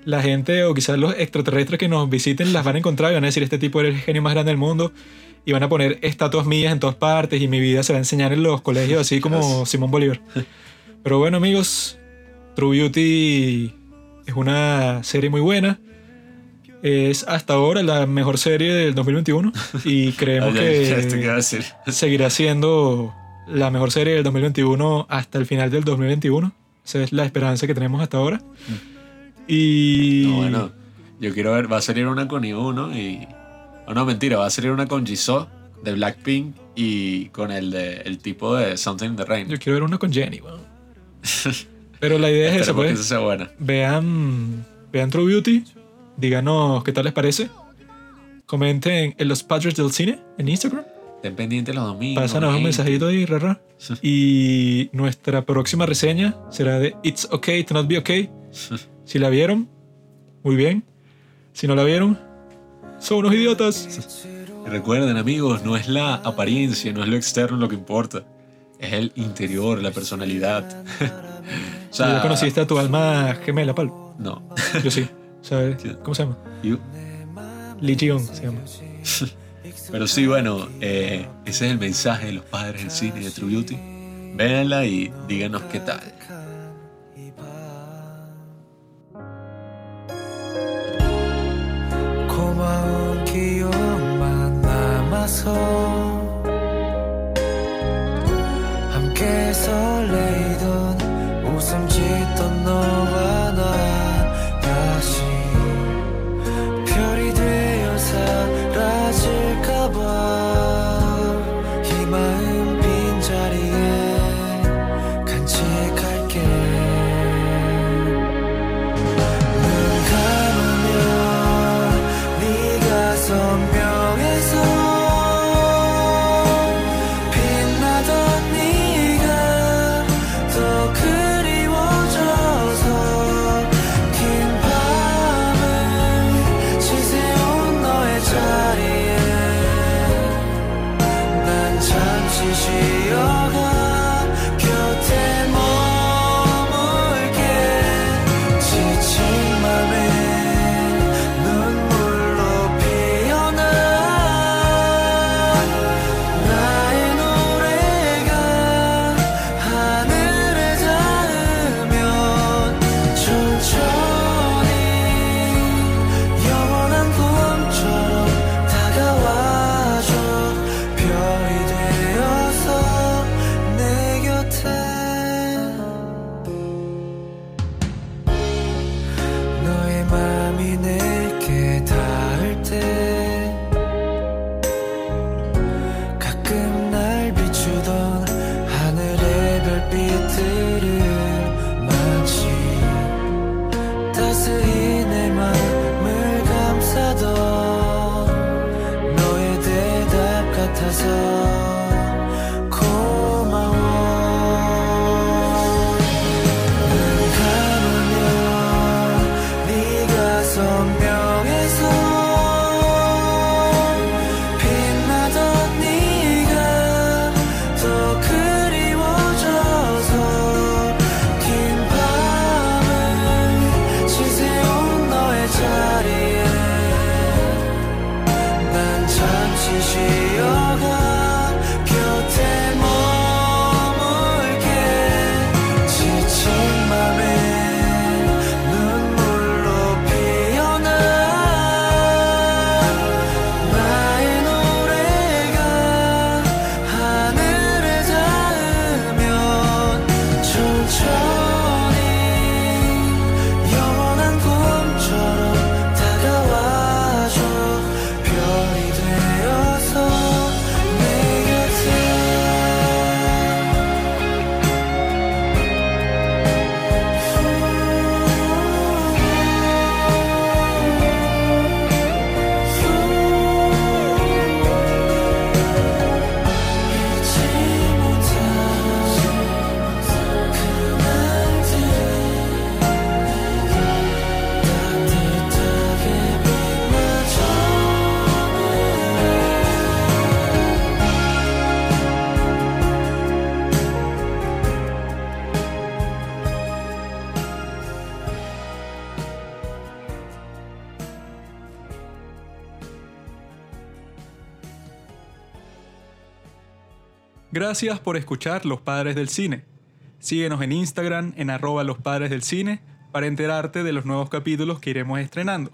la gente o quizás los extraterrestres que nos visiten las van a encontrar y van a decir, este tipo era el genio más grande del mundo. Y van a poner estatuas mías en todas partes y mi vida se va a enseñar en los colegios así como Simón Bolívar. Pero bueno amigos, True Beauty es una serie muy buena. Es hasta ahora la mejor serie del 2021 y *laughs* creemos Ay, ay, ya, ¿esto qué iba a que seguirá siendo la mejor serie del 2021 hasta el final del 2021. Esa es la esperanza que tenemos hasta ahora. Y No, bueno, yo quiero ver, va a salir una con Ibu, ¿no? Y, o no, mentira, va a salir una con Jisoo de Blackpink y con el, de, el tipo de Something in the Rain. yo quiero ver una con Jenny. weón. *laughs* Pero la idea es esa, que pues. esa sea buena. Vean, vean True Beauty. Díganos qué tal les parece. Comenten en los Padres del Cine en Instagram. Estén pendientes los domingos. Pásanos un mensajito ahí, rara. Y nuestra próxima reseña será de It's Okay to Not Be Okay. Si la vieron, muy bien. Si no la vieron, son unos idiotas. Y Recuerden, amigos, no es la apariencia, no es lo externo lo que importa. Es el interior, la personalidad. O sea, conociste a tu alma gemela, Pal? No. Yo sí. ¿Sabes? *laughs* ¿Cómo se llama? You. Lee se llama. *laughs* Pero sí, bueno, eh, ese es el mensaje de los padres del cine de True Beauty. Véanla y díganos qué tal. So. Gracias por escuchar Los Padres del Cine. Síguenos en Instagram en arroba los padres del cine para enterarte de los nuevos capítulos que iremos estrenando.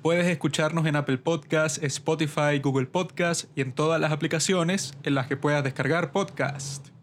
Puedes escucharnos en Apple Podcasts, Spotify, Google Podcasts y en todas las aplicaciones en las que puedas descargar podcasts.